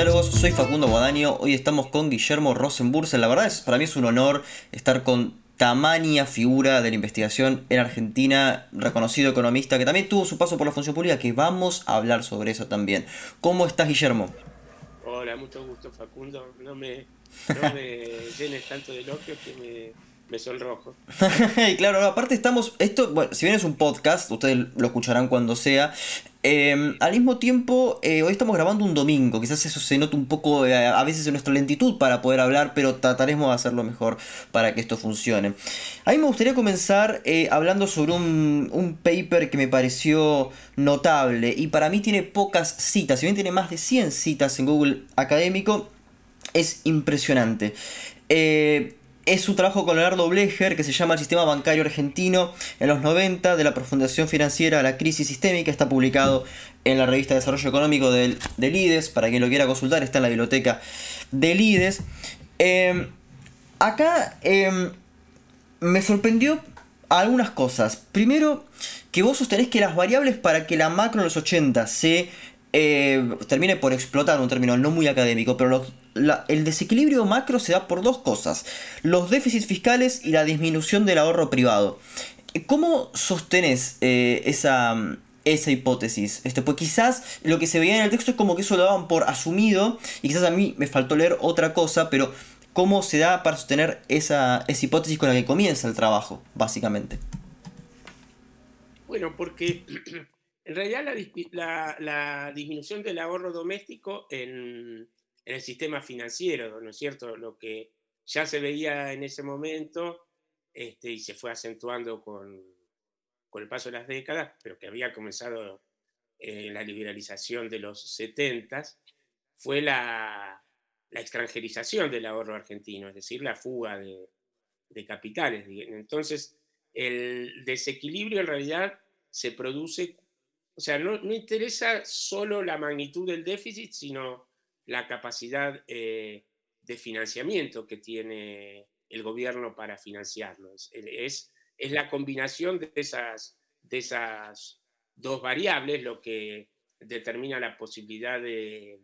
Diálogos, soy Facundo Guadaño, hoy estamos con Guillermo Rosenbursen, la verdad es, para mí es un honor estar con tamaña figura de la investigación en Argentina, reconocido economista que también tuvo su paso por la función pública, que vamos a hablar sobre eso también. ¿Cómo estás Guillermo? Hola, mucho gusto Facundo, no me, no me llenes tanto de elogios que me me sonrojo. y claro, aparte estamos, esto, bueno, si bien es un podcast, ustedes lo escucharán cuando sea, em, al mismo tiempo, eh, hoy estamos grabando un domingo, quizás eso se nota un poco eh, a veces en nuestra lentitud para poder hablar, pero trataremos de hacerlo mejor para que esto funcione. A mí me gustaría comenzar eh, hablando sobre un, un, paper que me pareció notable y para mí tiene pocas citas, si bien tiene más de 100 citas en Google Académico, es impresionante. Es su trabajo con Leonardo Blecher que se llama El sistema bancario argentino en los 90 de la profundación financiera a la crisis sistémica. Está publicado en la revista de Desarrollo Económico del, del IDES. Para quien lo quiera consultar, está en la biblioteca del IDES. Em, acá em, me sorprendió algunas cosas. Primero, que vos sostenés que las variables para que la macro en los 80 se eh, termine por explotar, un término no muy académico, pero los el desequilibrio macro se da por dos cosas, los déficits fiscales y la disminución del ahorro privado. ¿Cómo sostenés eh, esa, esa hipótesis? Este, pues quizás lo que se veía en el texto es como que eso lo daban por asumido y quizás a mí me faltó leer otra cosa, pero ¿cómo se da para sostener esa, esa hipótesis con la que comienza el trabajo, básicamente? Bueno, porque en realidad la, la disminución del ahorro doméstico en en el sistema financiero, ¿no es cierto? Lo que ya se veía en ese momento este, y se fue acentuando con, con, el paso de las décadas, pero que había comenzado en la liberalización de los 70, fue la, la, extranjerización del ahorro argentino, es decir, la fuga de, de capitales. Entonces, el desequilibrio en realidad se produce, o sea, no, no interesa solo la magnitud del déficit, sino la capacidad eh, de financiamiento que tiene el gobierno para financiarlo. Es, es, la combinación de esas, de esas dos variables lo que determina la posibilidad de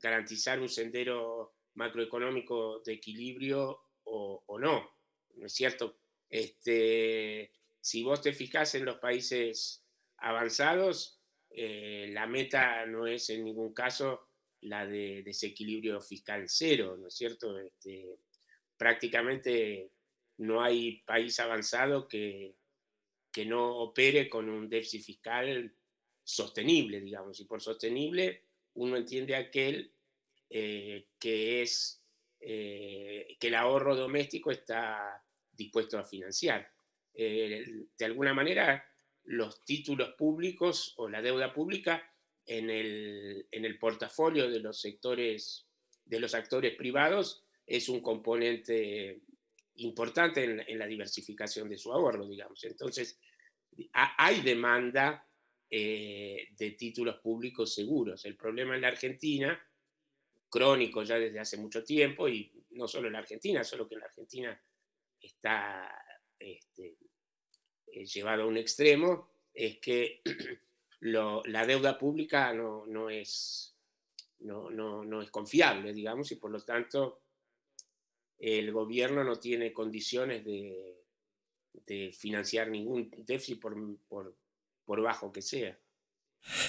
garantizar un sendero macroeconómico de equilibrio o, no. ¿No es cierto? Este, si vos te fijas en los países avanzados, eh, la meta no es en ningún caso la de desequilibrio fiscal cero, ¿no es cierto? Este, prácticamente no hay país avanzado que, que no opere con un déficit fiscal sostenible, digamos, y por sostenible uno entiende aquel eh, que es eh, que el ahorro doméstico está dispuesto a financiar. Eh, de alguna manera, los títulos públicos o la deuda pública en el, en el portafolio de los sectores, de los actores privados, es un componente importante en, la diversificación de su ahorro, digamos. Entonces, hay demanda eh, de títulos públicos seguros. El problema en la Argentina, crónico ya desde hace mucho tiempo, y no solo en la Argentina, solo que en la Argentina está este, eh, llevado a un extremo, es que la deuda pública no, es, no, es confiable, digamos, y por lo tanto el gobierno no tiene condiciones de, financiar ningún déficit por, por, bajo que sea.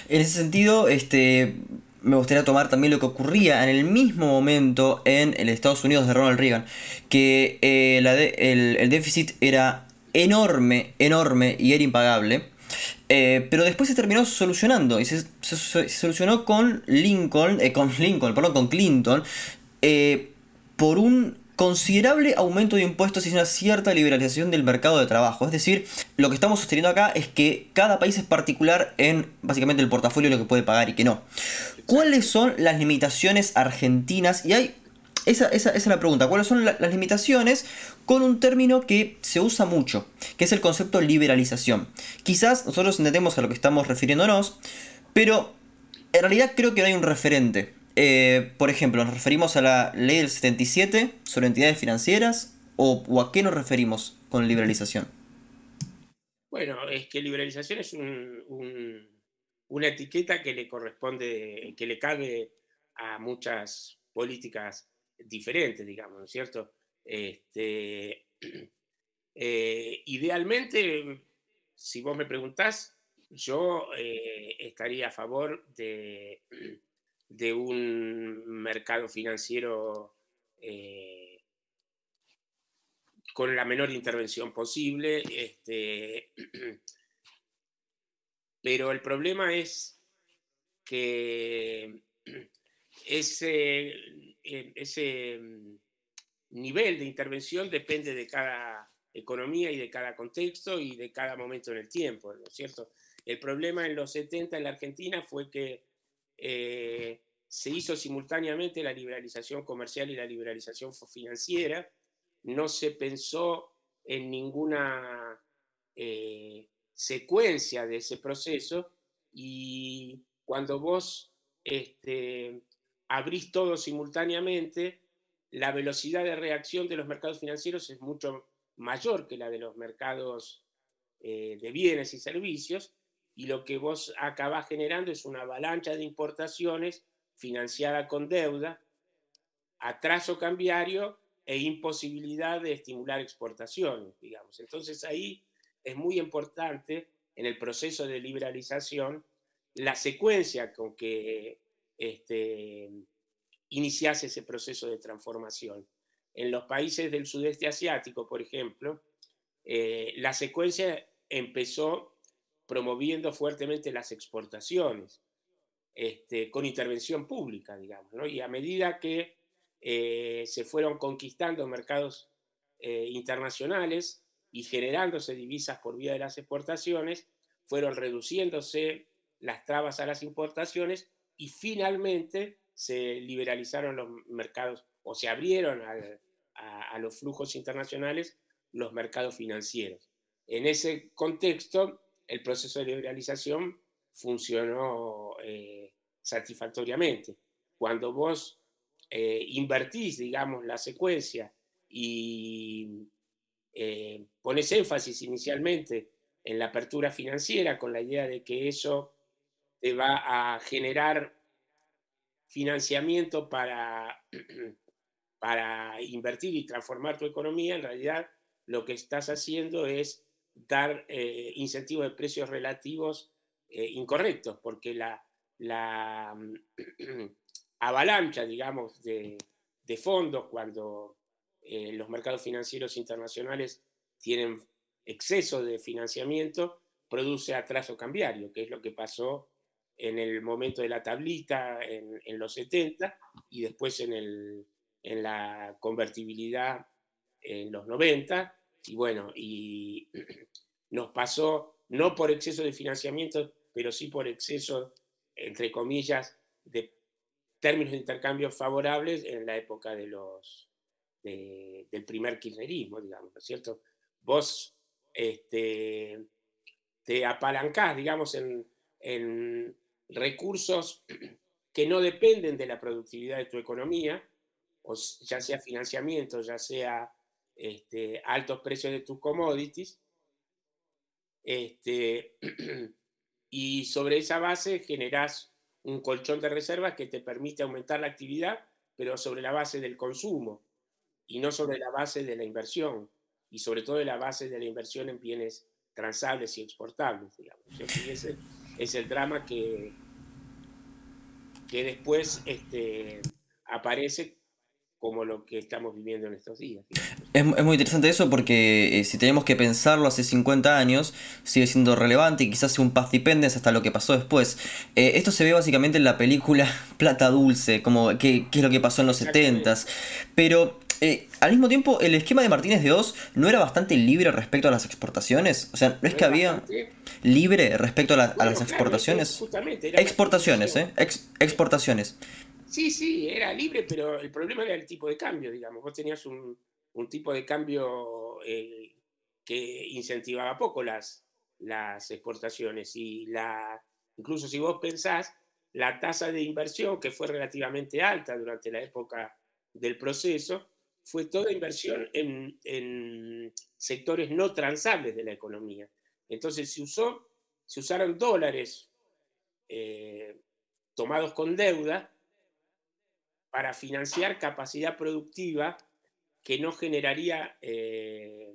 En ese sentido, este, me gustaría tomar también lo que ocurría en el mismo momento en el Estados Unidos de Ronald Reagan, que eh, el, el, déficit era enorme, enorme y era impagable. Eh, pero después se terminó solucionando y se, solucionó con Lincoln, eh, con Lincoln, perdón, con Clinton, eh, por un considerable aumento de impuestos y una cierta liberalización del mercado de trabajo. Es decir, lo que estamos sosteniendo acá es que cada país es particular en básicamente el portafolio lo que puede pagar y que no. ¿Cuáles son las limitaciones argentinas? Y hay esa, es la pregunta. ¿Cuáles son las limitaciones con un término que se usa mucho, que es el concepto liberalización? Quizás nosotros entendemos a lo que estamos refiriéndonos, pero en realidad creo que no hay un referente. Eh, por ejemplo, ¿nos referimos a la ley del 77 sobre entidades financieras o, a qué nos referimos con liberalización? Bueno, es que liberalización es una etiqueta que le corresponde, que le cabe a muchas políticas diferentes, digamos, ¿no es cierto? Este, eh, idealmente, si vos me preguntás, yo eh, estaría a favor de, de un mercado financiero eh, con la menor intervención posible, este, pero el problema es que ese, ese nivel de intervención depende de cada economía y de cada contexto y de cada momento en el tiempo, ¿no es cierto? El problema en los 70 en la Argentina fue que eh, se hizo simultáneamente la liberalización comercial y la liberalización financiera, no se pensó en ninguna eh, secuencia de ese proceso y cuando vos este, abrís todo simultáneamente, la velocidad de reacción de los mercados financieros es mucho mayor que la de los mercados eh, de bienes y servicios, y lo que vos acabás generando es una avalancha de importaciones financiada con deuda, atraso cambiario e imposibilidad de estimular exportaciones, digamos. Entonces ahí es muy importante en el proceso de liberalización la secuencia con que este, iniciase ese proceso de transformación. En los países del sudeste asiático, por ejemplo, eh, la secuencia empezó promoviendo fuertemente las exportaciones, este, con intervención pública, digamos, ¿no? y a medida que eh, se fueron conquistando mercados eh, internacionales y generándose divisas por vía de las exportaciones, fueron reduciéndose las trabas a las importaciones y finalmente se liberalizaron los mercados o se abrieron a, los flujos internacionales los mercados financieros. En ese contexto, el proceso de liberalización funcionó eh, satisfactoriamente. Cuando vos eh, invertís, digamos, la secuencia y eh, pones énfasis inicialmente en la apertura financiera con la idea de que eso te va a generar financiamiento para, para invertir y transformar tu economía, en realidad lo que estás haciendo es dar eh, incentivos de precios relativos eh, incorrectos, porque la, la avalancha, digamos, de, fondos cuando eh, los mercados financieros internacionales tienen exceso de financiamiento, produce atraso cambiario, que es lo que pasó en el momento de la tablita en, los 70 y después en, el, en, la convertibilidad en los 90. Y bueno, y nos pasó no por exceso de financiamiento, pero sí por exceso, entre comillas, de términos de intercambio favorables en la época de los, del primer kirchnerismo, digamos, ¿no es cierto? Vos este, te apalancás, digamos, en, en recursos que no dependen de la productividad de tu economía, ya sea financiamiento, ya sea este, altos precios de tus commodities, este, y sobre esa base generás un colchón de reservas que te permite aumentar la actividad, pero sobre la base del consumo y no sobre la base de la inversión, y sobre todo de la base de la inversión en bienes transables y exportables. Es el drama que, que después este, aparece como lo que estamos viviendo en estos días. Es, muy interesante eso porque eh, si tenemos que pensarlo hace 50 años, sigue siendo relevante y quizás sea un path dependence hasta lo que pasó después. Eh, esto se ve básicamente en la película Plata Dulce, como qué, es lo que pasó en los 70s. Pero eh, al mismo tiempo, el esquema de Martínez de Oz no era bastante libre respecto a las exportaciones. O sea, no es que había libre respecto a, las exportaciones. exportaciones, ¿eh? exportaciones. Sí, sí, era libre, pero el problema era el tipo de cambio, digamos. Vos tenías un, tipo de cambio eh, que incentivaba poco las, las exportaciones. Y la, incluso si vos pensás, la tasa de inversión, que fue relativamente alta durante la época del proceso, fue toda inversión en, sectores no transables de la economía. Entonces se, usó, se usaron dólares eh, tomados con deuda para financiar capacidad productiva que no generaría eh,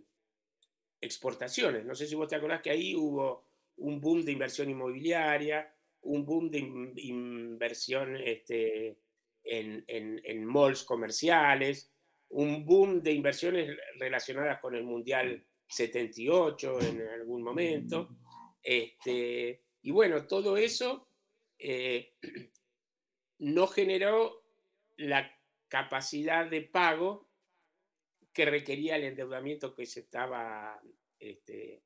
exportaciones. No sé si vos te acordás que ahí hubo un boom de inversión inmobiliaria, un boom de inversión este, en, en, malls comerciales, un boom de inversiones relacionadas con el Mundial 78 en algún momento. Este, y bueno, todo eso eh, no generó la capacidad de pago que requería el endeudamiento que se estaba este,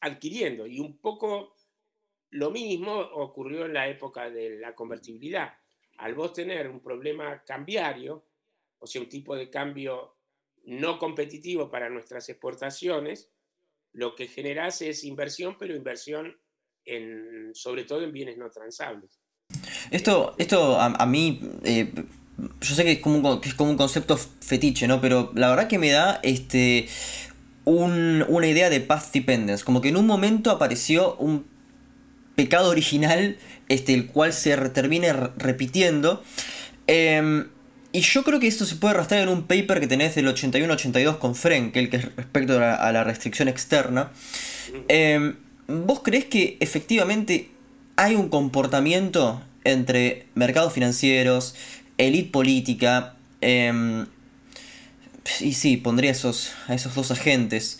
adquiriendo. Y un poco lo mismo ocurrió en la época de la convertibilidad. Al vos tener un problema cambiario, o sea, un tipo de cambio no competitivo para nuestras exportaciones, lo que generas es inversión, pero inversión en, sobre todo en bienes no transables. Esto, esto a, mí, eh, yo sé que es, como un, que es como un concepto fetiche, ¿no? Pero la verdad que me da este una idea de path dependence. Como que en un momento apareció un pecado original, este, el cual se termine repitiendo. Em, y yo creo que esto se puede arrastrar en un paper que tenés del 81-82 con Frenkel, que es respecto a la, restricción externa. Em, ¿Vos crees que efectivamente hay un comportamiento entre mercados financieros, élite política, em, y sí, pondría esos, a esos dos agentes,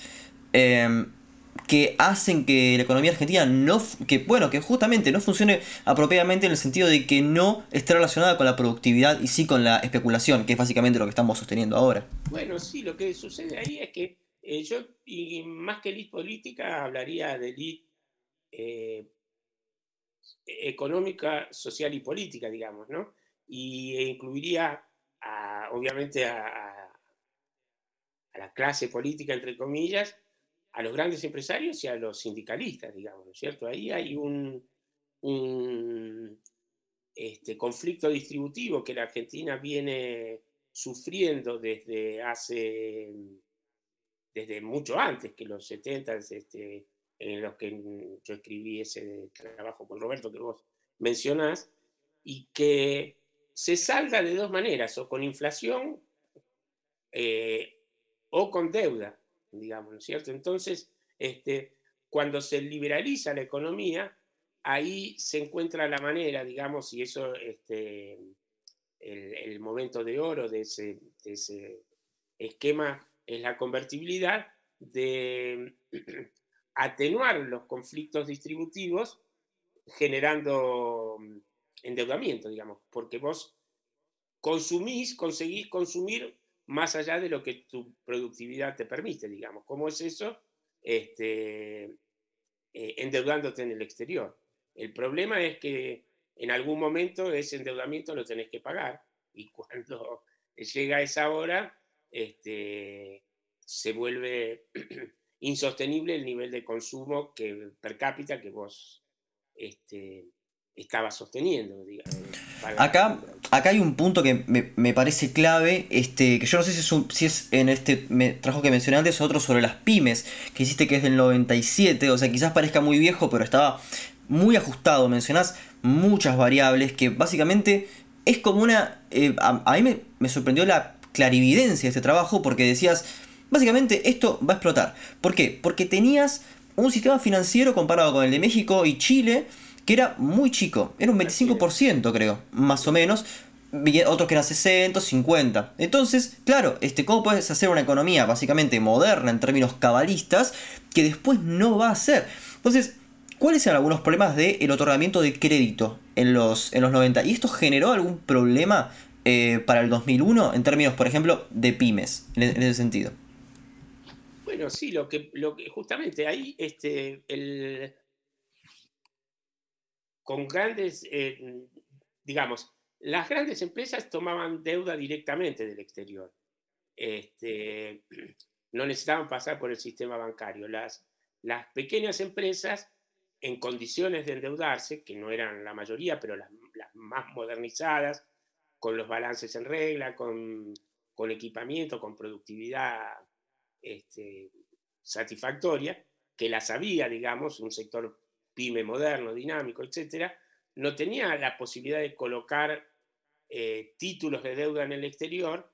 em, que hacen que la economía argentina no, que bueno, que justamente no funcione apropiadamente en el sentido de que no esté relacionada con la productividad y sí con la especulación, que es básicamente lo que estamos sosteniendo ahora. Bueno, sí, lo que sucede ahí es que eh, yo, y más que élite política, hablaría de élite eh, económica, social y política, digamos, ¿no? Y incluiría, obviamente, a, la clase política, entre comillas, a los grandes empresarios y a los sindicalistas, digamos, ¿no es cierto? Ahí hay un, este, conflicto distributivo que la Argentina viene sufriendo desde hace, desde mucho antes que los 70, este, en los que yo escribí ese trabajo con Roberto que vos mencionás, y que se salga de dos maneras, o con inflación eh, o con deuda, digamos, ¿no es cierto? Entonces, este, cuando se liberaliza la economía, ahí se encuentra la manera, digamos, y eso, este, el, momento de oro de ese, de ese esquema es la convertibilidad de atenuar los conflictos distributivos generando mm, endeudamiento, digamos, porque vos consumís, conseguís consumir más allá de lo que tu productividad te permite, digamos. ¿Cómo es eso? Este, eh, endeudándote en el exterior. El problema es que en algún momento ese endeudamiento lo tenés que pagar y cuando llega esa hora, este, se vuelve insostenible el nivel de consumo que, per cápita que vos este, estabas sosteniendo. Acá, acá hay un punto que me, parece clave, este, que yo no sé si es, si es en este trabajo que mencioné antes otro sobre las pymes, que hiciste que es del 97, o sea, quizás parezca muy viejo, pero estaba muy ajustado, mencionás muchas variables que básicamente es como una... Eh, a, mí me, me sorprendió la clarividencia de este trabajo porque decías, Básicamente esto va a explotar. ¿Por qué? Porque tenías un sistema financiero comparado con el de México y Chile que era muy chico. Era un 25% creo, más o menos. Otros que eran 60, 50. Entonces, claro, este, ¿cómo puedes hacer una economía básicamente moderna en términos cabalistas que después no va a ser? Entonces, ¿cuáles eran algunos problemas del otorgamiento de crédito en los, en los 90? ¿Y esto generó algún problema eh, para el 2001 en términos, por ejemplo, de pymes, en ese sentido? Bueno, sí, lo que, lo que justamente ahí, este, el, con grandes, eh, digamos, las grandes empresas tomaban deuda directamente del exterior. Este, no necesitaban pasar por el sistema bancario. Las, las pequeñas empresas, en condiciones de endeudarse, que no eran la mayoría, pero las, más modernizadas, con los balances en regla, con, con equipamiento, con productividad este, satisfactoria, que la sabía, digamos, un sector pyme moderno, dinámico, etcétera, no tenía la posibilidad de colocar eh, títulos de deuda en el exterior,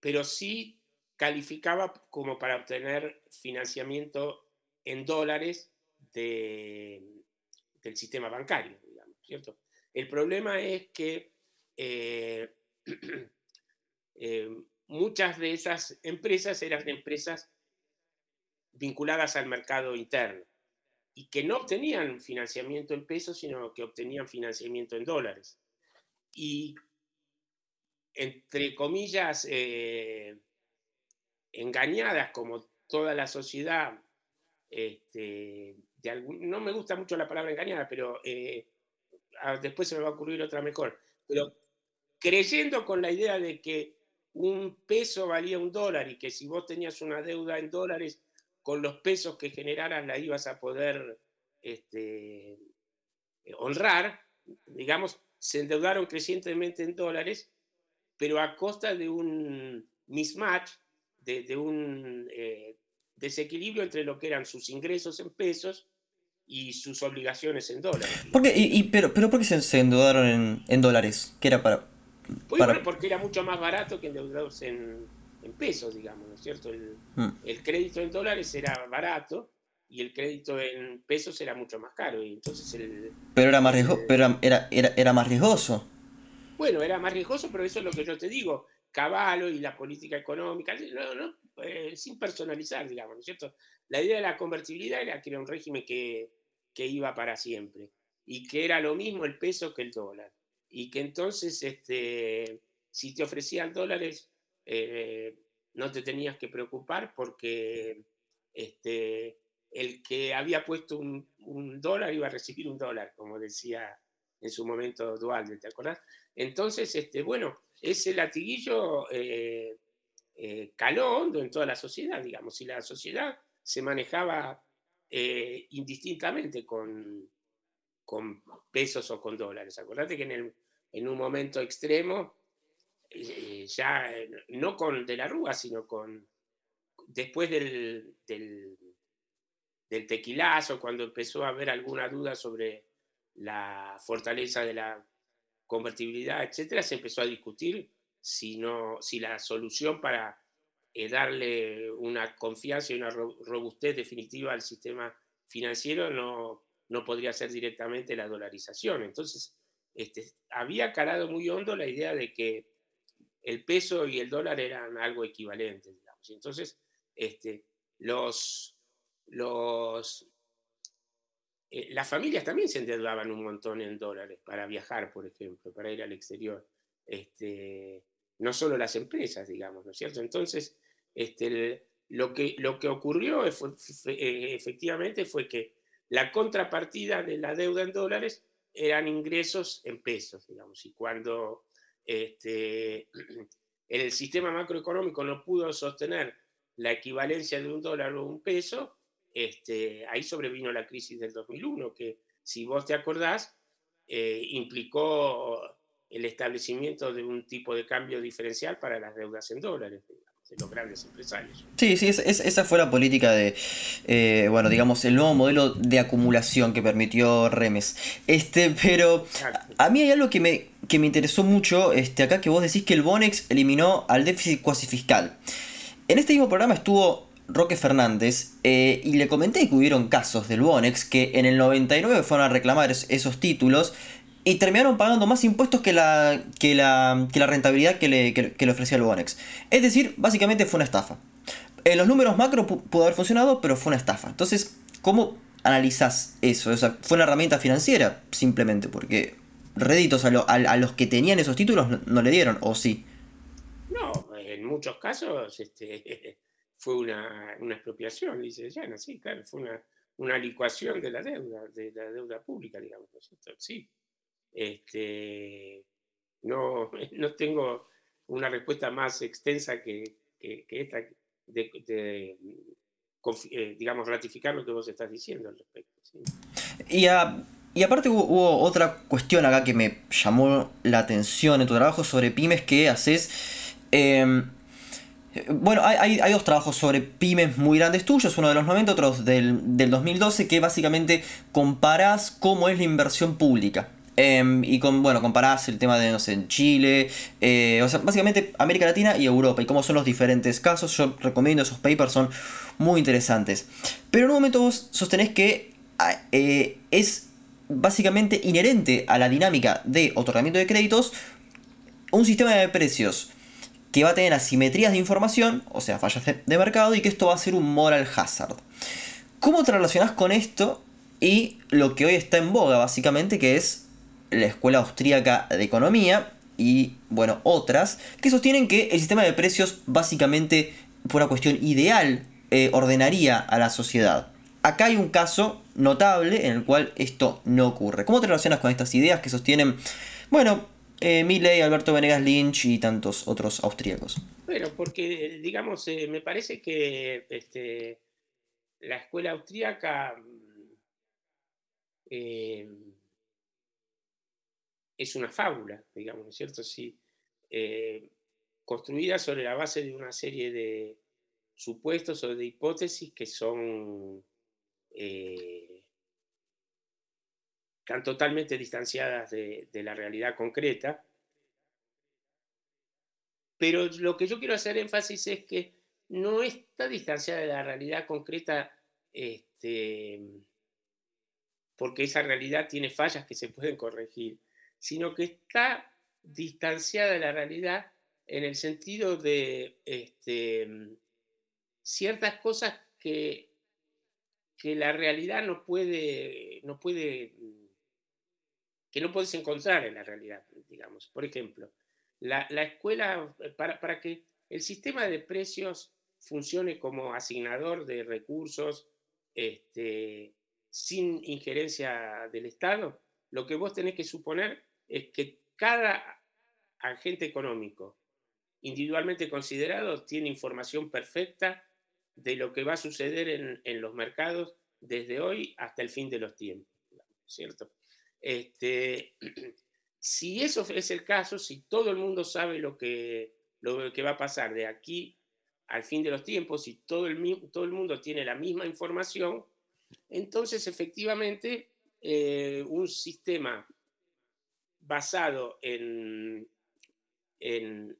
pero sí calificaba como para obtener financiamiento en dólares del sistema bancario, ¿cierto? El problema es que eh, eh, muchas de esas empresas eran empresas vinculadas al mercado interno y que no obtenían financiamiento en pesos, sino que obtenían financiamiento en dólares. Y, entre comillas, eh, engañadas como toda la sociedad, este, no me gusta mucho la palabra engañada, pero eh, ah, después se me va a ocurrir otra mejor, pero creyendo con la idea de que un peso valía un dólar y que si vos tenías una deuda en dólares, con los pesos que generaras la ibas a poder este, honrar, digamos, se endeudaron crecientemente en dólares, pero a costa de un mismatch, de, un eh, desequilibrio entre lo que eran sus ingresos en pesos y sus obligaciones en dólares. ¿Por y, pero, pero ¿por qué se, endeudaron en, dólares? ¿Qué era para, porque era mucho más barato que endeudarse en, en pesos, digamos, ¿no es cierto? Mm. El, crédito en dólares era barato y el crédito en pesos era mucho más caro. Y entonces el, pero era más, pero era, era, era, más riesgoso. Bueno, era más riesgoso, pero eso es lo que yo te digo. Caballo y la política económica, eh, sin personalizar, digamos, ¿no es cierto? La idea de la convertibilidad era que era un régimen que, que iba para siempre y que era lo mismo el peso que el dólar. Y que entonces, este, si te ofrecían dólares, eh, no te tenías que preocupar porque este, el que había puesto un, dólar iba a recibir un dólar, como decía en su momento Dualde, ¿te acordás? Entonces, este, bueno, ese latiguillo eh, eh, caló hondo en toda la sociedad, digamos, y la sociedad se manejaba indistintamente con, pesos o con dólares. Acordate que en un momento extremo eh, ya no con De la Rúa, sino con después del, del, tequilazo, cuando empezó a haber alguna duda sobre la fortaleza de la convertibilidad, etcétera, se empezó a discutir si, si la solución para eh, darle una confianza y una robustez definitiva al sistema financiero no, no podría ser directamente la dolarización. Entonces, este, había calado muy hondo la idea de que el peso y el dólar eran algo equivalentes, digamos. entonces, este, los, los, eh, las familias también se endeudaban un montón en dólares para viajar, por ejemplo, para ir al exterior. Este, no solo las empresas, digamos, ¿no es cierto? Entonces, este, lo, que, lo que ocurrió eh, efectivamente fue que la contrapartida de la deuda en dólares eran ingresos en pesos, digamos, y cuando este, el sistema macroeconómico no pudo sostener la equivalencia de un dólar o un peso, este, ahí sobrevino la crisis del 2001, que si vos te acordás, eh, implicó el establecimiento de un tipo de cambio diferencial para las deudas en dólares de los grandes empresarios. Sí, sí, esa fue la política de, eh, bueno, digamos, el nuevo modelo de acumulación que permitió Remes. Este, pero a mí hay algo que me, que me interesó mucho, este, acá que vos decís que el Bonex eliminó al déficit cuasi fiscal. En este mismo programa estuvo Roque Fernández eh, y le comenté que hubieron casos del Bonex que en el 99 fueron a reclamar esos títulos y terminaron pagando más impuestos que la, que la, que la rentabilidad que le, que, le, ofrecía el Bonex. Es decir, básicamente fue una estafa. En los números macro pudo haber funcionado, pero fue una estafa. Entonces, ¿cómo analizás eso? O sea, fue una herramienta financiera, simplemente, porque réditos a, a, los que tenían esos títulos no, le dieron, ¿o sí? No, en muchos casos este, fue una, una expropiación, dice Llana, sí, claro, fue una, una licuación de la deuda, de la deuda pública, digamos, sí. Este, no, no tengo una respuesta más extensa que, esta de, eh, digamos, ratificar lo que vos estás diciendo al respecto. Y, y, aparte hubo, otra cuestión acá que me llamó la atención en tu trabajo sobre pymes que haces. Em, bueno, hay, hay, dos trabajos sobre pymes muy grandes tuyos, uno de los 90, otro del, del 2012, que básicamente comparás cómo es la inversión pública Em, y bueno, comparás el tema de, no Chile, eh, o sea, básicamente América Latina y Europa, y cómo son los diferentes casos. Yo recomiendo esos papers, son muy interesantes. Pero en un momento vos sostenés que ah, eh, es básicamente inherente a la dinámica de otorgamiento de créditos un sistema de precios que va a tener asimetrías de información, o sea, fallas de mercado, y que esto va a ser un moral hazard. ¿Cómo te relacionás con esto y lo que hoy está en boga, básicamente, que es la Escuela Austríaca de Economía y, bueno, otras, que sostienen que el sistema de precios, básicamente, por una cuestión ideal, eh, ordenaría a la sociedad? Acá hay un caso notable en el cual esto no ocurre. ¿Cómo te relacionas con estas ideas que sostienen, bueno, eh, Milley, Alberto Venegas Lynch y tantos otros austríacos? Bueno, porque, digamos, eh, me parece que este, la escuela austríaca eh, es una fábula, digamos, ¿no es cierto? Sí, eh, construida sobre la base de una serie de supuestos o de hipótesis que son eh, totalmente distanciadas de, la realidad concreta. Pero lo que yo quiero hacer énfasis es que no está distanciada de la realidad concreta este, porque esa realidad tiene fallas que se pueden corregir, sino que está distanciada de la realidad en el sentido de este, ciertas cosas que, que la realidad no puede, no puede, que no puedes encontrar en la realidad, digamos. Por ejemplo, la, escuela, para, para que el sistema de precios funcione como asignador de recursos este, sin injerencia del Estado, lo que vos tenés que suponer es que cada agente económico individualmente considerado tiene información perfecta de lo que va a suceder en, los mercados desde hoy hasta el fin de los tiempos, ¿cierto? Este, si eso es el caso, si todo el mundo sabe lo que, lo que va a pasar de aquí al fin de los tiempos, si todo el, todo el mundo tiene la misma información, entonces efectivamente eh, un sistema basado en, en,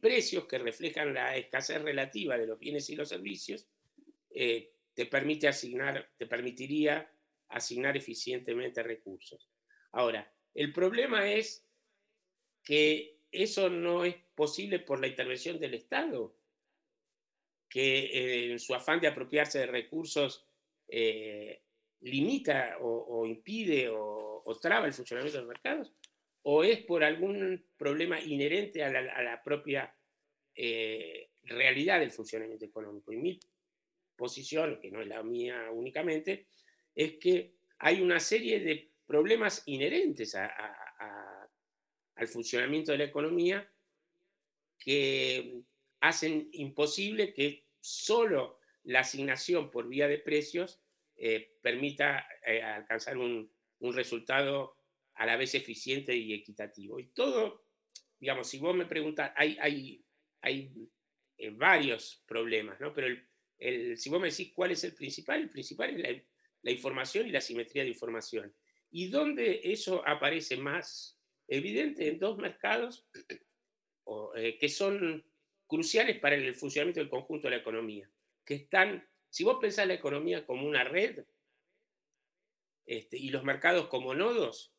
precios que reflejan la escasez relativa de los bienes y los servicios, eh, te, permite asignar, te permitiría asignar eficientemente recursos. Ahora, el problema es que eso no es posible por la intervención del Estado, que eh, en su afán de apropiarse de recursos eh, limita o, impide o, traba el funcionamiento de los mercados, o es por algún problema inherente a la, propia eh, realidad del funcionamiento económico. Y mi posición, que no es la mía únicamente, es que hay una serie de problemas inherentes al funcionamiento de la economía que hacen imposible que solo la asignación por vía de precios eh, permita eh, alcanzar un, resultado a la vez eficiente y equitativo. Y todo, digamos, si vos me preguntas, hay, hay, hay eh, varios problemas, ¿no? Pero el, si vos me decís cuál es el principal, el principal es la, la información y la simetría de información. ¿Y dónde eso aparece más evidente? En dos mercados que son cruciales para el funcionamiento del conjunto de la economía, que están, si vos pensás la economía como una red este, y los mercados como nodos,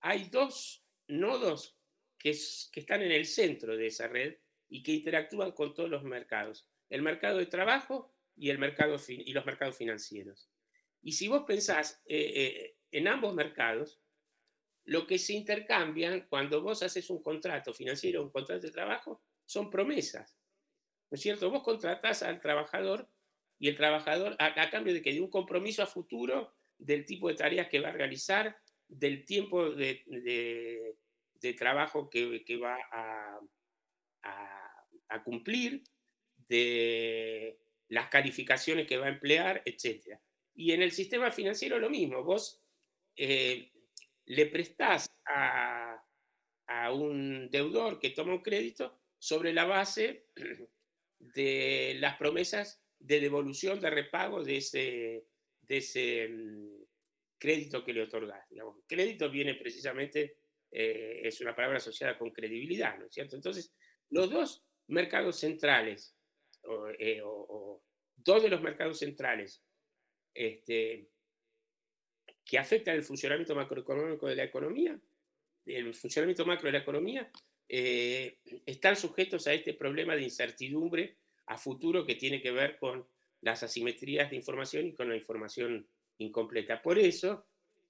hay dos nodos que, están en el centro de esa red y que interactúan con todos los mercados, el mercado de trabajo y los mercados financieros. Y si vos pensás eh, eh, en ambos mercados, lo que se intercambian cuando vos haces un contrato financiero o un contrato de trabajo son promesas. ¿No es cierto? Vos contratás al trabajador y el trabajador, a, cambio de que de un compromiso a futuro del tipo de tareas que va a realizar, del tiempo de, trabajo que, va a, a, cumplir, de las calificaciones que va a emplear, etc. Y en el sistema financiero lo mismo, vos eh, le prestás a, a un deudor que toma un crédito sobre la base de las promesas de devolución, de repago de ese, de ese, mm, crédito que le otorgás. Digamos. Crédito viene precisamente, eh, es una palabra asociada con credibilidad, ¿no es cierto? Entonces, los dos mercados centrales, eh, o, dos de los mercados centrales este, que afectan el funcionamiento macroeconómico de la economía, el funcionamiento macro de la economía, eh, están sujetos a este problema de incertidumbre a futuro que tiene que ver con las asimetrías de información y con la información incompleta. Por eso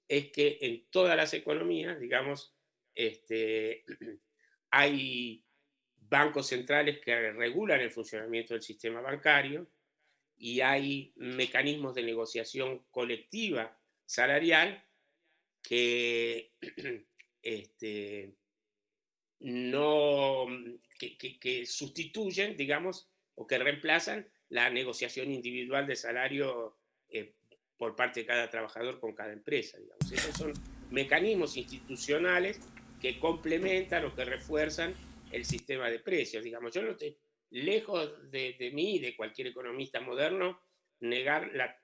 es que en todas las economías, digamos, este, hay bancos centrales que regulan el funcionamiento del sistema bancario y hay mecanismos de negociación colectiva salarial que, este, no, que, sustituyen, digamos, o que reemplazan la negociación individual de salario eh, por parte de cada trabajador con cada empresa. Digamos. Esos son mecanismos institucionales que complementan o que refuerzan el sistema de precios. Digamos, yo no te, lejos de, de mí, de cualquier economista moderno, negar la,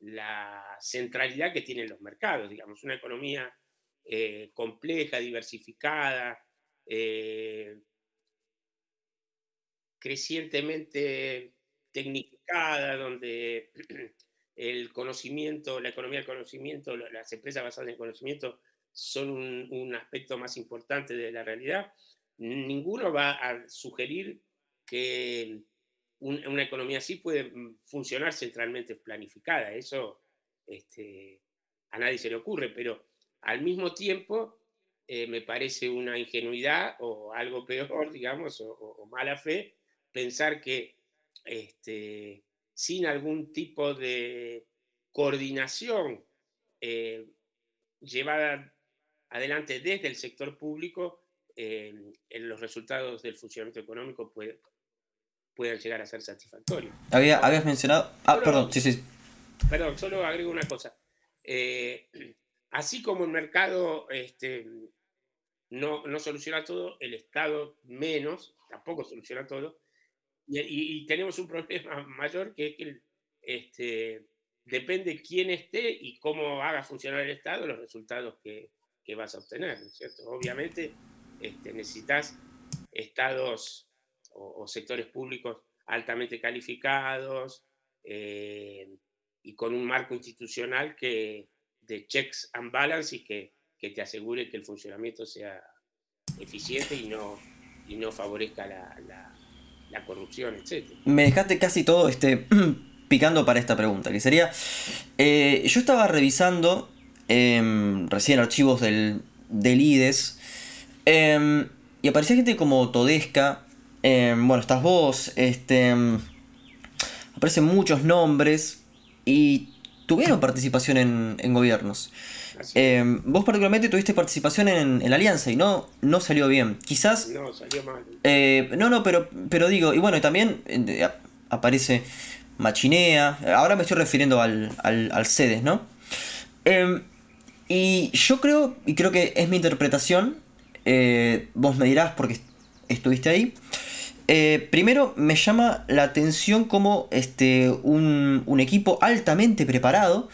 la, centralidad que tienen los mercados. Digamos, una economía eh, compleja, diversificada, eh, crecientemente tecnificada, donde el conocimiento, la economía del conocimiento, las empresas basadas en conocimiento son un, aspecto más importante de la realidad, ninguno va a sugerir que una economía así puede funcionar centralmente planificada. Eso este, a nadie se le ocurre, pero al mismo tiempo eh, me parece una ingenuidad o algo peor, digamos, o, mala fe, pensar que este, sin algún tipo de coordinación eh, llevada adelante desde el sector público, en los resultados del funcionamiento económico pueden llegar a ser satisfactorios. Había, habías mencionado... Ah, perdón, sí, sí. Perdón, solo agrego una cosa. Eh, así como el mercado este, no, no soluciona todo, el Estado menos, tampoco soluciona todo, y, tenemos un problema mayor que es que este, depende quién esté y cómo haga funcionar el Estado los resultados que, que vas a obtener, cierto? Obviamente este, necesitas estados o, sectores públicos altamente calificados eh, y con un marco institucional que, de checks and balances que, que te asegure que el funcionamiento sea eficiente y no, y no favorezca la, la corrupción, etc. Me dejaste casi todo este, picando para esta pregunta, que sería, eh, yo estaba revisando em, recién archivos del, del IDES em, y aparecía gente como Todesca, em, bueno, estás vos, este, aparecen muchos nombres y tuvieron participación en gobiernos. Eh, vos particularmente tuviste participación en, la alianza y no, no salió bien. Quizás... No, salió mal. Eh, no, no, pero, pero digo, y bueno, también eh, aparece Machinea. Ahora me estoy refiriendo al, al, CEDES, ¿no? Em, y yo creo, y creo que es mi interpretación, vos me dirás porque estuviste ahí. primero me llama la atención como este, un, un equipo altamente preparado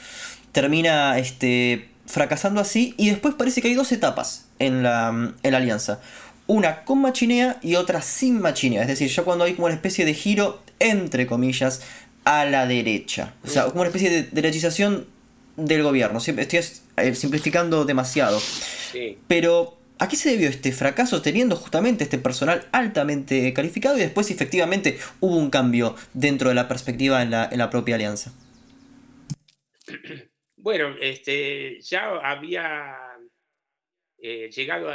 termina este, fracasando así. Y después parece que hay dos etapas en la, alianza. Una con machinea y otra sin machinea. Es decir, ya cuando hay como una especie de giro, entre comillas, a la derecha. O sea, como una especie de derechización del gobierno. Estoy eh, simplificando demasiado. Pero, ¿a qué se debió este fracaso teniendo justamente este personal altamente calificado y después efectivamente hubo un cambio dentro de la perspectiva en la, en la propia alianza? Bueno, este, ya había eh, llegado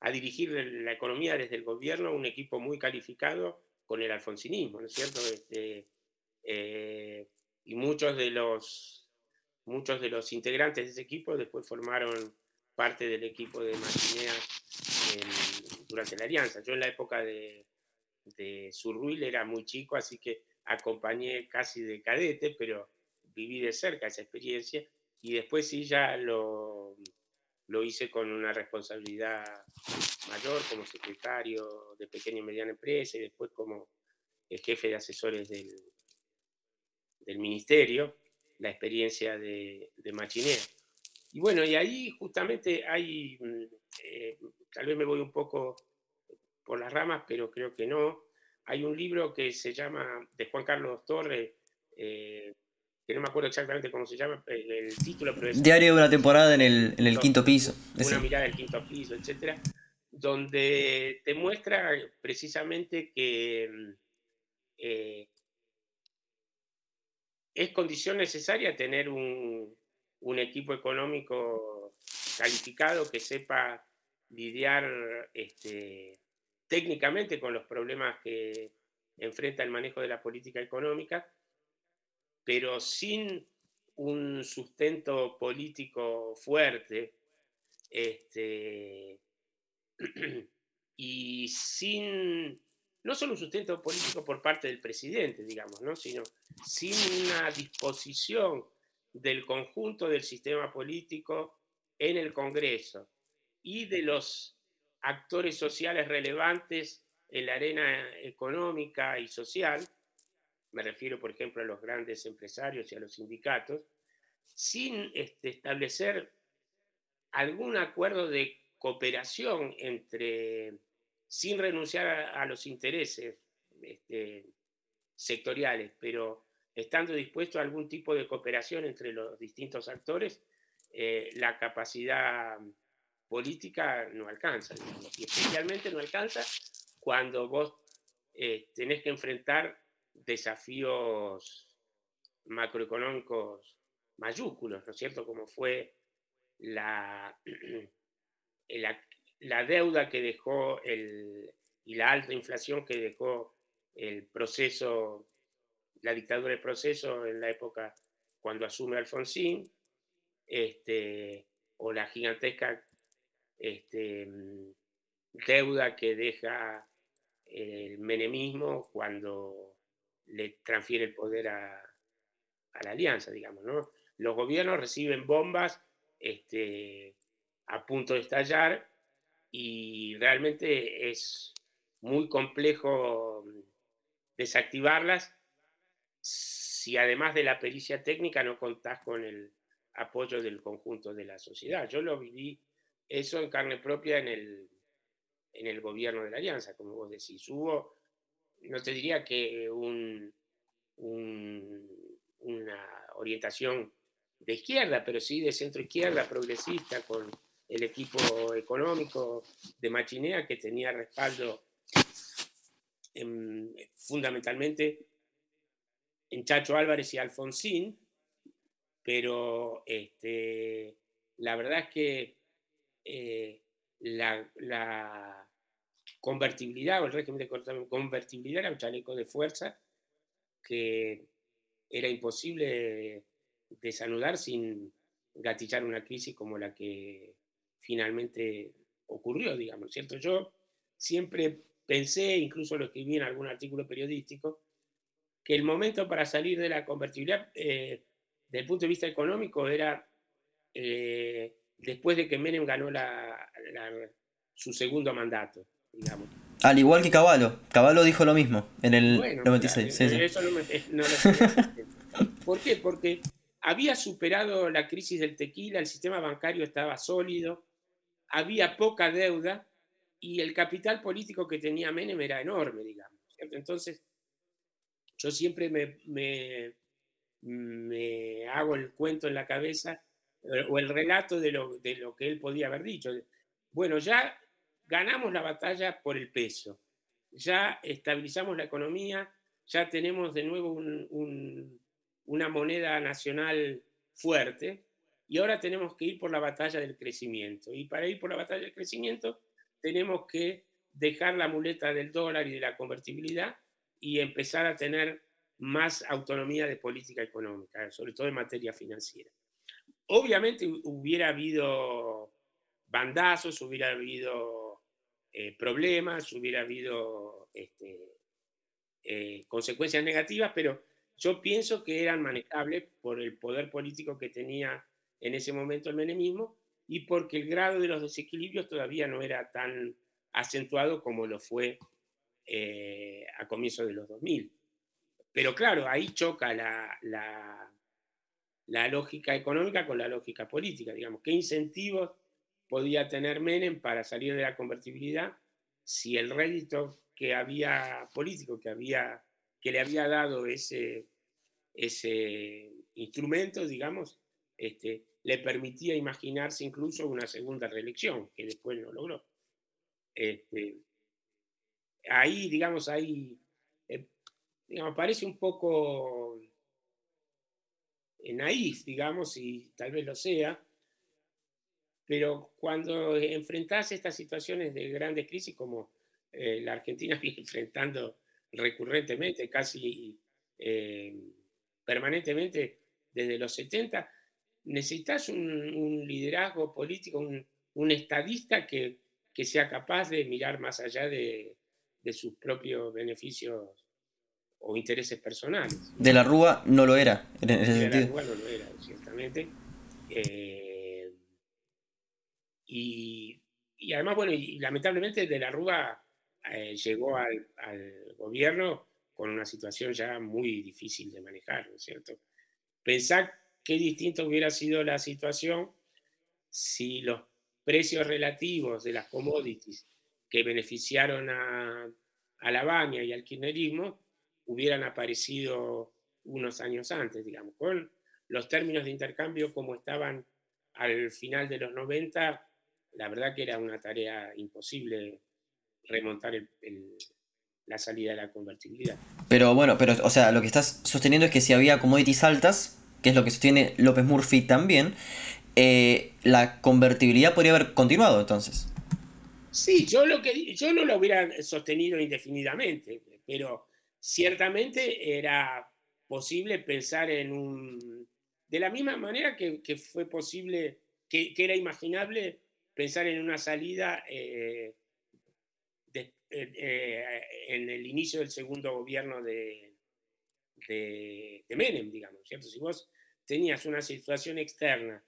a dirigir la economía desde el gobierno un equipo muy calificado con el alfonsinismo, ¿no es cierto? Este, eh, y muchos de los muchos de los integrantes de ese equipo después formaron parte del equipo de Machinea durante la alianza. Yo en la época de, de Surruil era muy chico, así que acompañé casi de cadete, pero viví de cerca esa experiencia y después sí ya lo, lo hice con una responsabilidad mayor como secretario de pequeña y mediana empresa y después como el jefe de asesores del, del ministerio. la experiencia de, de. Y bueno, y ahí justamente hay, mm, eh, tal vez me voy un poco por las ramas, pero creo que no. Hay un libro que se llama, de Juan Carlos Torres, eh, que no me acuerdo exactamente cómo se llama, el, título, pero es... Diario de una temporada en el, en el quinto piso. Una mirada del quinto piso, etcétera, donde te muestra precisamente que mm, eh, es condición necesaria tener un, un equipo económico calificado que sepa lidiar este, técnicamente con los problemas que enfrenta el manejo de la política económica, pero sin un sustento político fuerte este, y sin, no solo un sustento político por parte del presidente, digamos, ¿no? sino sin una disposición del conjunto del sistema político en el Congreso y de los actores sociales relevantes en la arena económica y social, me refiero por ejemplo a los grandes empresarios y a los sindicatos, sin este, establecer algún acuerdo de cooperación entre, sin renunciar a, los intereses este, sectoriales, pero estando dispuesto a algún tipo de cooperación entre los distintos actores, eh, la capacidad política no alcanza. Y especialmente no alcanza cuando vos eh, tenés que enfrentar desafíos macroeconómicos mayúsculos, ¿no es cierto? Como fue la, la, deuda que dejó el, y la alta inflación que dejó el proceso la dictadura del proceso en la época cuando asume Alfonsín, este, o la gigantesca este, deuda que deja el menemismo cuando le transfiere el poder a, la alianza, digamos. Los gobiernos reciben bombas este, a punto de estallar y realmente es muy complejo desactivarlas si además de la pericia técnica no contás con el apoyo del conjunto de la sociedad. Yo lo viví eso en carne propia en el, en el gobierno de la Alianza, como vos decís. Hubo, no te diría que un, una orientación de izquierda, pero sí de centro izquierda, progresista, con el equipo económico de Machinea que tenía respaldo fundamentalmente en Chacho Álvarez y Alfonsín, pero este, la verdad es que eh, la, convertibilidad o el régimen de convertibilidad era un chaleco de fuerza que era imposible desanudar sin gatillar una crisis como la que finalmente ocurrió, digamos, ¿cierto? Yo siempre pensé, incluso lo escribí en algún artículo periodístico, que el momento para salir de la convertibilidad, eh, desde el punto de vista económico, era eh, después de que Menem ganó su segundo mandato, digamos. Al igual que Caballo. Caballo dijo lo mismo en el 96. Eso no, lo ¿Por qué? Porque había superado la crisis del tequila, el sistema bancario estaba sólido, había poca deuda y el capital político que tenía Menem era enorme, digamos. Entonces, yo siempre me, me, hago el cuento en la cabeza o el relato de lo, de lo que él podía haber dicho. Bueno, ya ganamos la batalla por el peso, ya estabilizamos la economía, ya tenemos de nuevo una moneda nacional fuerte y ahora tenemos que ir por la batalla del crecimiento. Y para ir por la batalla del crecimiento tenemos que dejar la muleta del dólar y de la convertibilidad y empezar a tener más autonomía de política económica, sobre todo en materia financiera. Obviamente hubiera habido bandazos, hubiera habido eh, problemas, hubiera habido este, eh, consecuencias negativas, pero yo pienso que eran manejables por el poder político que tenía en ese momento el menemismo y porque el grado de los desequilibrios todavía no era tan acentuado como lo fue eh, a comienzos de los 2000. Pero claro, ahí choca la, la lógica económica con la lógica política, digamos, qué incentivos podía tener Menem para salir de la convertibilidad si el rédito que había político, que, había, que le había dado ese, ese instrumento, digamos, este, le permitía imaginarse incluso una segunda reelección, que después no logró. Este, ahí, digamos, ahí, eh, digamos, parece un poco naif, digamos, y tal vez lo sea, pero cuando enfrentás estas situaciones de grandes crisis como eh, la Argentina viene enfrentando recurrentemente, casi eh, permanentemente desde los 70, necesitas un, liderazgo político, un, estadista que, sea capaz de mirar más allá de, sus propios beneficios o intereses personales. De la Rúa no lo era, en ese de sentido. la Rúa no lo era, ciertamente. Eh, y, además, bueno, y lamentablemente de la Rúa eh, llegó al, gobierno con una situación ya muy difícil de manejar, ¿no es cierto? Pensar qué distinto hubiera sido la situación si los precios relativos de las commodities que beneficiaron a, a la baña y al kirchnerismo hubieran aparecido unos años antes, digamos, con los términos de intercambio como estaban al final de los 90, la verdad que era una tarea imposible remontar la salida de la convertibilidad. Pero bueno, pero o sea, lo que estás sosteniendo es que si había commodities altas, que es lo que sostiene López Murphy también, eh, la convertibilidad podría haber continuado entonces. Sí, yo, lo que, yo no lo hubiera sostenido indefinidamente, pero ciertamente era posible pensar en un... De la misma manera que, fue posible, que, era imaginable pensar en una salida eh, eh, en el inicio del segundo gobierno de, de, Menem, digamos, ¿cierto? Si vos tenías una situación externa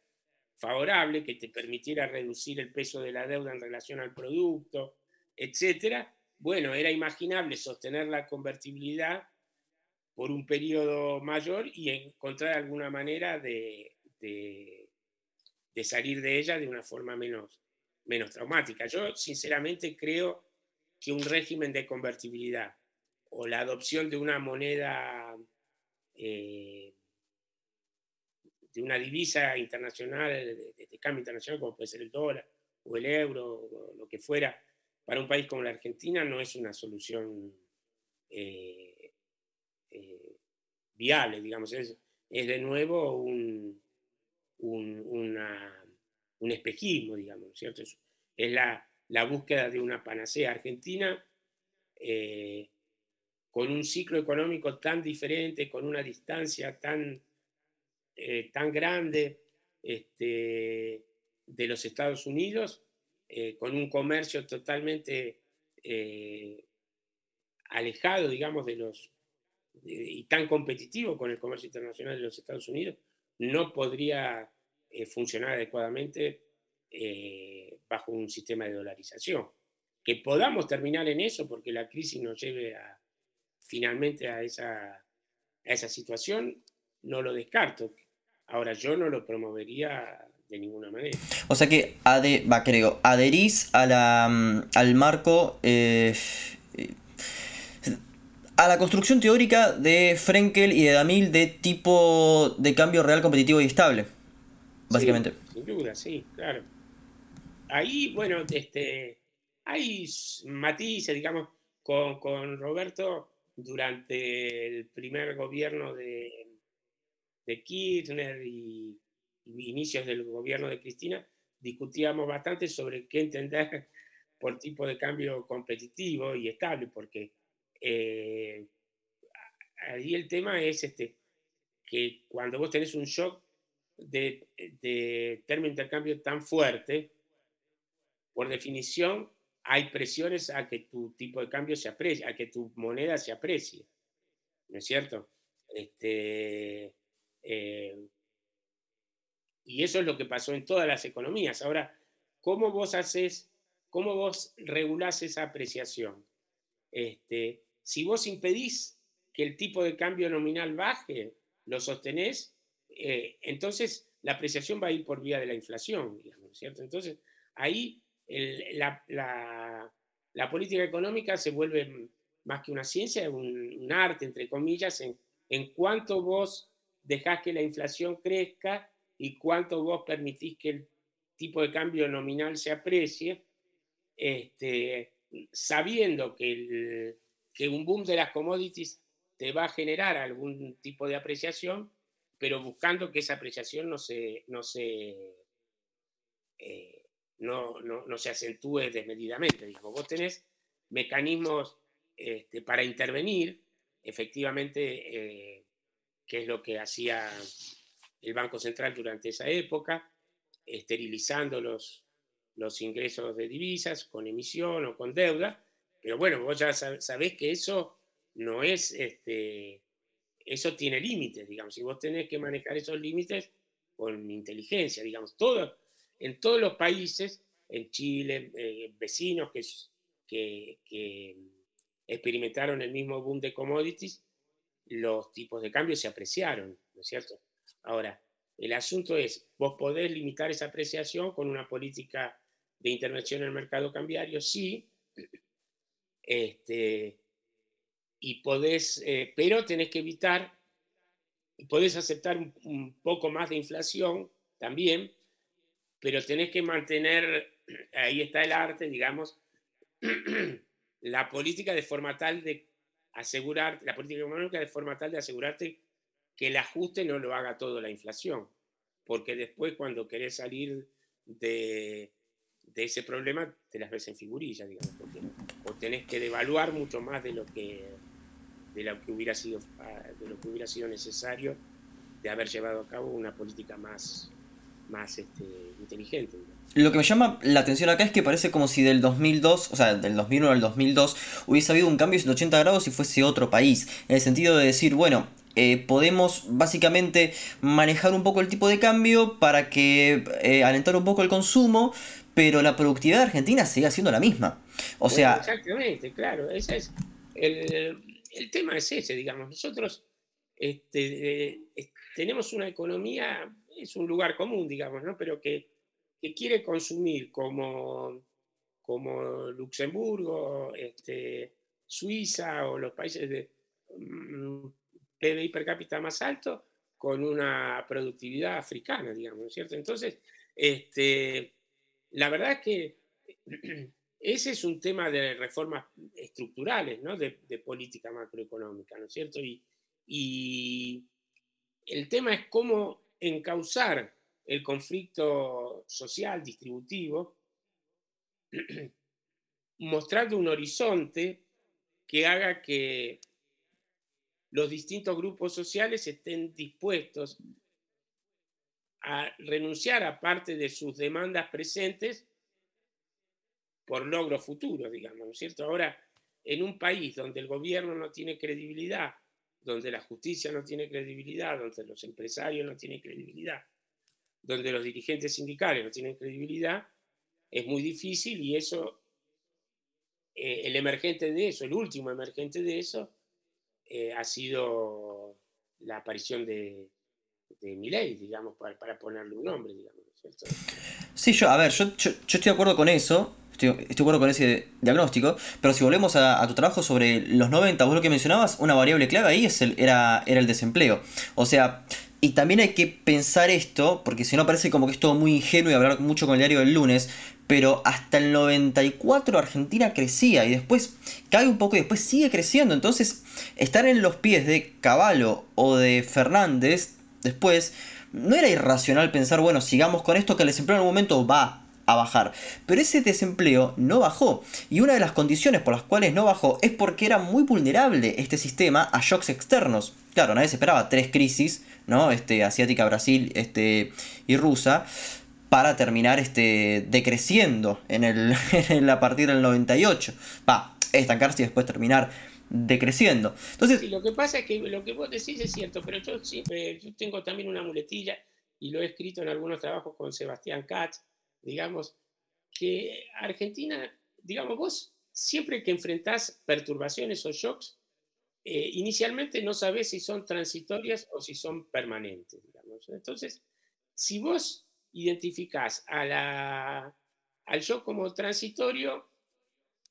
favorable que te permitiera reducir el peso de la deuda en relación al producto, etcétera, bueno, era imaginable sostener la convertibilidad por un periodo mayor y encontrar alguna manera de, de, salir de ella de una forma menos, menos traumática. Yo sinceramente creo que un régimen de convertibilidad o la adopción de una moneda, eh, de una divisa internacional, de, cambio internacional, como puede ser el dólar o el euro o lo que fuera, para un país como la Argentina no es una solución eh, eh, viable, digamos. Es, de nuevo un, espejismo, digamos, ¿cierto? Es, es la, búsqueda de una panacea argentina eh, con un ciclo económico tan diferente, con una distancia tan, tan grande este, de los Estados Unidos, eh, con un comercio totalmente alejado, digamos, de los y tan competitivo con el comercio internacional de los Estados Unidos, no podría funcionar adecuadamente bajo un sistema de dolarización. Que podamos terminar en eso porque la crisis nos lleve a, finalmente a esa situación, no lo descarto. Ahora, yo no lo promovería de ninguna manera. O sea que va, creo, adherís a la, mm, al marco, eh, a la construcción teórica de Frenkel y de Damil de tipo de cambio real competitivo y estable, básicamente. sin duda, sí, claro ahí, bueno, este, hay matices, digamos, con, Roberto durante el primer gobierno de, de Kirchner y, inicios del gobierno de Cristina, discutíamos bastante sobre qué entender por tipo de cambio competitivo y estable, porque eh, ahí el tema es este, que cuando vos tenés un shock de, de término de intercambio tan fuerte, por definición, hay presiones a que tu tipo de cambio se aprecie, a que tu moneda se aprecie. ¿No es cierto? Este, eh, y eso es lo que pasó en todas las economías. Ahora, ¿cómo vos haces, cómo vos regulás esa apreciación? Este, si vos impedís que el tipo de cambio nominal baje, lo sostenés, eh, entonces la apreciación va a ir por vía de la inflación, ¿cierto? Entonces, ahí la, política económica se vuelve más que una ciencia, un, arte, entre comillas, en, en cuánto vos dejás que la inflación crezca y cuánto vos permitís que el tipo de cambio nominal se aprecie, este, sabiendo que, que un boom de las commodities te va a generar algún tipo de apreciación, pero buscando que esa apreciación no se, no se, eh, no, no, se acentúe desmedidamente. Digo, vos tenés mecanismos este, para intervenir, efectivamente, eh, que es lo que hacía el Banco Central durante esa época, esterilizando los, los ingresos de divisas con emisión o con deuda, pero bueno, vos ya sabés que eso no es, este, eso tiene límites, digamos, y vos tenés que manejar esos límites con inteligencia, digamos, todo, en todos los países, en Chile, eh, vecinos que, que, que experimentaron el mismo boom de commodities, los tipos de cambio se apreciaron, ¿no es cierto? Ahora, el asunto es, vos podés limitar esa apreciación con una política de intervención en el mercado cambiario, sí, este, y podés, eh, pero tenés que evitar, podés aceptar un, poco más de inflación también, pero tenés que mantener, ahí está el arte, digamos, la política de forma tal de asegurar, la política económica de forma tal de asegurarte que el ajuste no lo haga todo la inflación, porque después cuando querés salir de, de ese problema te las ves en figurilla, digamos, porque o tenés que devaluar mucho más de lo que de lo que hubiera sido ah, de lo que hubiera sido necesario de haber llevado a cabo una política más más este, inteligente. Lo que me llama la atención acá es que parece como si del 2002, o sea, del 2001 al 2002, hubiese habido un cambio de 180 grados y fuese otro país. En el sentido de decir, bueno, eh, podemos básicamente manejar un poco el tipo de cambio para que eh, alentar un poco el consumo, pero la productividad Argentina sigue siendo la misma. O sea... Exactamente, claro. Ese es el, el tema es ese, digamos. Nosotros este, eh, tenemos una economía es un lugar común, digamos, ¿no? Pero que, quiere consumir como, como Luxemburgo, este, Suiza o los países de mm, PBI per cápita más alto con una productividad africana, digamos, ¿cierto? Entonces, este, la verdad es que ese es un tema de reformas estructurales, ¿no? De, política macroeconómica, ¿no es cierto? Y el tema es cómo encauzar el conflicto social distributivo mostrando un horizonte que haga que los distintos grupos sociales estén dispuestos a renunciar a parte de sus demandas presentes por logros futuros, digamos, ¿no es cierto? Ahora, en un país donde el gobierno no tiene credibilidad, donde la justicia no tiene credibilidad, donde los empresarios no tienen credibilidad, donde los dirigentes sindicales no tienen credibilidad, es muy difícil y eso, eh, el emergente de eso, el último emergente de eso, eh, ha sido la aparición de, de Milei, digamos, para, para, ponerle un nombre, digamos. ¿cierto? Sí, yo, a ver, yo, yo estoy de acuerdo con eso, Estoy, de acuerdo con ese diagnóstico, pero si volvemos a, tu trabajo sobre los 90, vos lo que mencionabas, una variable clave ahí es el, era, era el desempleo. O sea, y también hay que pensar esto, porque si no parece como que es todo muy ingenuo y hablar mucho con el diario del lunes, pero hasta el 94 Argentina crecía y después cae un poco y después sigue creciendo. Entonces, estar en los pies de Caballo o de Fernández después, no era irracional pensar, bueno, sigamos con esto que el desempleo en algún momento va a bajar. Pero ese desempleo no bajó. Y una de las condiciones por las cuales no bajó es porque era muy vulnerable este sistema a shocks externos. Claro, nadie se esperaba tres crisis, ¿no? Este, asiática, Brasil este, y rusa para terminar este, decreciendo en el, a partir del 98. Va, estancarse y después terminar decreciendo. Entonces, lo que pasa es que lo que vos decís es cierto, pero yo, yo tengo también una muletilla y lo he escrito en algunos trabajos con Sebastián Katz, digamos, que Argentina, digamos, vos siempre que enfrentás perturbaciones o shocks, eh, inicialmente no sabés si son transitorias o si son permanentes. Entonces, si vos identificás al shock como transitorio,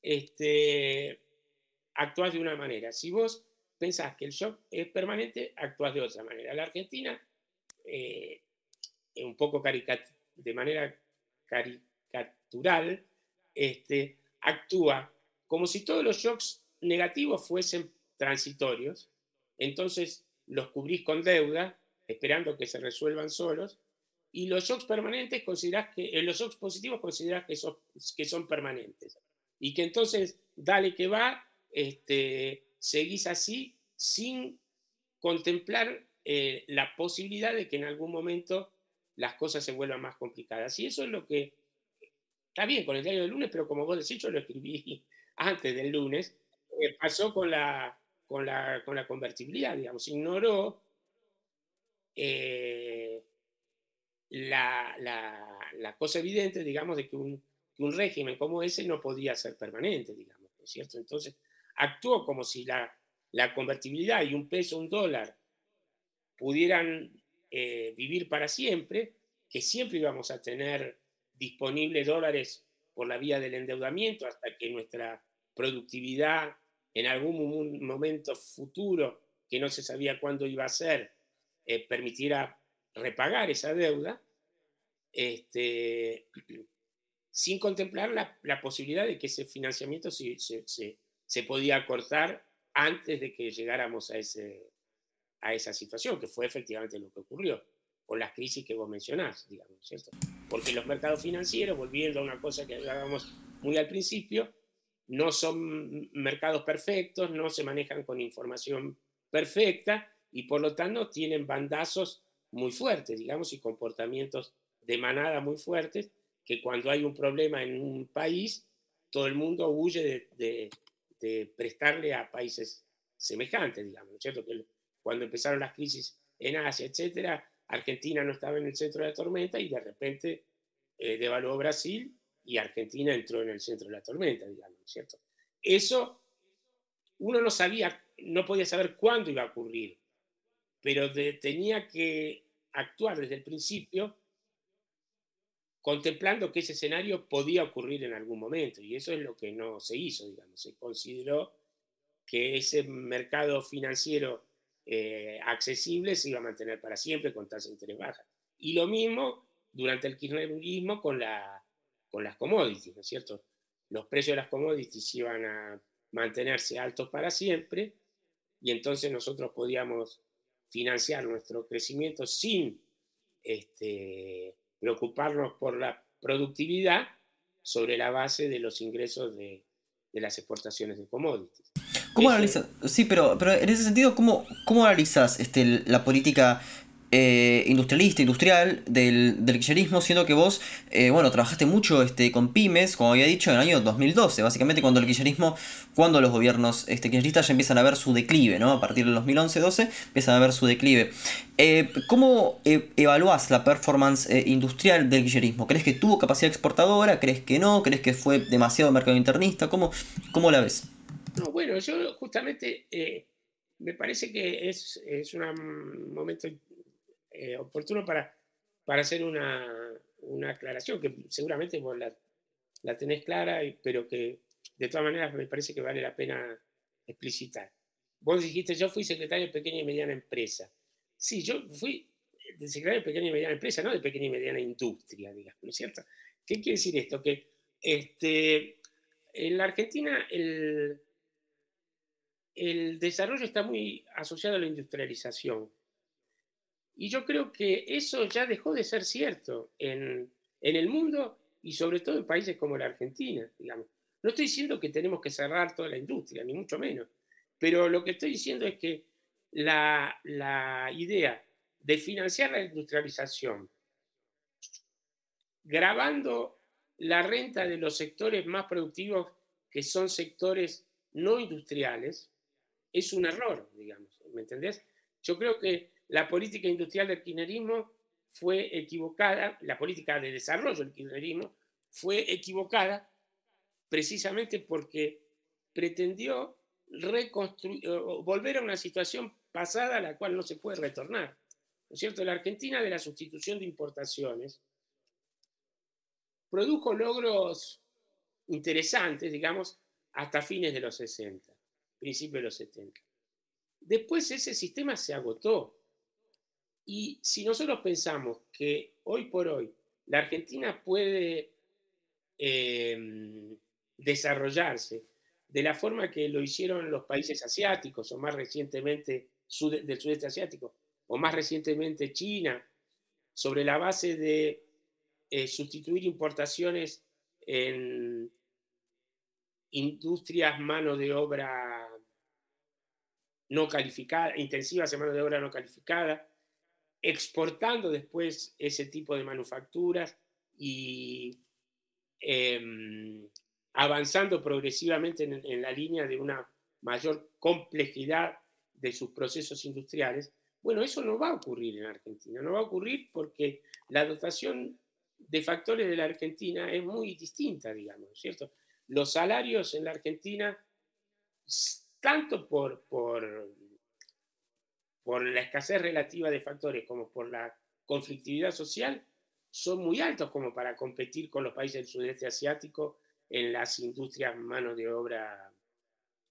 este, actuás de una manera. Si vos pensás que el shock es permanente, actúas de otra manera. La Argentina, eh, un poco de manera caricatural, este, actúa como si todos los shocks negativos fuesen transitorios, entonces los cubrís con deuda, esperando que se resuelvan solos, y los shocks permanentes considerás que, eh, los shocks positivos considerás que son, que son permanentes. Y que entonces, dale que va, este, seguís así sin contemplar eh, la posibilidad de que en algún momento las cosas se vuelvan más complicadas. Y eso es lo que está bien con el diario del lunes, pero como vos decís, yo lo escribí antes del lunes, eh, pasó con la, con, la, con la convertibilidad, digamos, ignoró eh, la, la, cosa evidente, digamos, de que un, un régimen como ese no podía ser permanente, digamos, ¿no es cierto? Entonces, actuó como si la, la convertibilidad y un peso, un dólar, pudieran eh, vivir para siempre, que siempre íbamos a tener disponibles dólares por la vía del endeudamiento hasta que nuestra productividad en algún momento futuro, que no se sabía cuándo iba a ser, eh, permitiera repagar esa deuda, este, sin contemplar la, posibilidad de que ese financiamiento se, se, se podía cortar antes de que llegáramos a, ese, a esa situación, que fue efectivamente lo que ocurrió con las crisis que vos mencionás, digamos, ¿cierto? Porque los mercados financieros, volviendo a una cosa que hablábamos muy al principio, no son mercados perfectos, no se manejan con información perfecta y por lo tanto tienen bandazos muy fuertes, digamos, y comportamientos de manada muy fuertes, que cuando hay un problema en un país, todo el mundo huye de, prestarle a países semejantes, digamos, ¿no es cierto? Que cuando empezaron las crisis en Asia, etcétera, Argentina no estaba en el centro de la tormenta y de repente eh, devaluó Brasil y Argentina entró en el centro de la tormenta, digamos, ¿no cierto? Eso uno no sabía, no podía saber cuándo iba a ocurrir, pero tenía que actuar desde el principio contemplando que ese escenario podía ocurrir en algún momento, y eso es lo que no se hizo, digamos, se consideró que ese mercado financiero eh, accesible se iba a mantener para siempre con tasas de interés bajas. Y lo mismo durante el kirchnerismo con, la, con las commodities, ¿no es cierto? Los precios de las commodities iban a mantenerse altos para siempre y entonces nosotros podíamos financiar nuestro crecimiento sin este, preocuparnos por la productividad sobre la base de los ingresos de, las exportaciones de commodities. ¿Cómo analizas? Sí, pero, pero en ese sentido, ¿cómo, cómo analizas este, la política eh, industrialista, industrial del, del kirchnerismo, siendo que vos, eh, bueno, trabajaste mucho este, con pymes, como había dicho, en el año 2012, básicamente cuando el kirchnerismo, cuando los gobiernos este, kirchneristas ya empiezan a ver su declive, ¿no? A partir del 2011-12 empiezan a ver su declive. Eh, ¿Cómo evalúas la performance industrial del kirchnerismo? ¿Crees que tuvo capacidad exportadora? ¿Crees que no? ¿Crees que fue demasiado mercado internista? ¿Cómo, cómo la ves? No, bueno, yo justamente me parece que es, es un momento eh, oportuno para, para hacer una, una, aclaración, que seguramente vos la, tenés clara, pero que de todas maneras me parece que vale la pena explicitar. Vos dijiste, yo fui secretario de pequeña y mediana empresa. Sí, yo fui de secretario de pequeña y mediana empresa, no de pequeña y mediana industria, digamos, ¿no es cierto? ¿Qué quiere decir esto? Que este, en la Argentina el, el desarrollo está muy asociado a la industrialización. Y yo creo que eso ya dejó de ser cierto en, el mundo y sobre todo en países como la Argentina, digamos. No estoy diciendo que tenemos que cerrar toda la industria, ni mucho menos, pero lo que estoy diciendo es que la, la idea de financiar la industrialización grabando la renta de los sectores más productivos, que son sectores no industriales, es un error, digamos, ¿me entendés? Yo creo que la política industrial del kirchnerismo fue equivocada, la política de desarrollo del kirchnerismo fue equivocada precisamente porque pretendió reconstruir, volver a una situación pasada a la cual no se puede retornar. ¿no es cierto? La Argentina de la sustitución de importaciones produjo logros interesantes, digamos, hasta fines de los 60, principios de los 70. Después ese sistema se agotó. Y si nosotros pensamos que hoy por hoy la Argentina puede em, desarrollarse de la forma que lo hicieron los países asiáticos, o más recientemente del sudeste asiático, o más recientemente China, sobre la base de eh, sustituir importaciones en industrias mano de obra no calificada, intensivas en mano de obra no calificada, exportando después ese tipo de manufacturas y em, avanzando progresivamente en, la línea de una mayor complejidad de sus procesos industriales, bueno, eso no va a ocurrir en Argentina, no va a ocurrir porque la dotación de factores de la Argentina es muy distinta, digamos, ¿cierto? Los salarios en la Argentina, tanto por, por, por la escasez relativa de factores como por la conflictividad social, son muy altos como para competir con los países del sudeste asiático en las industrias mano de obra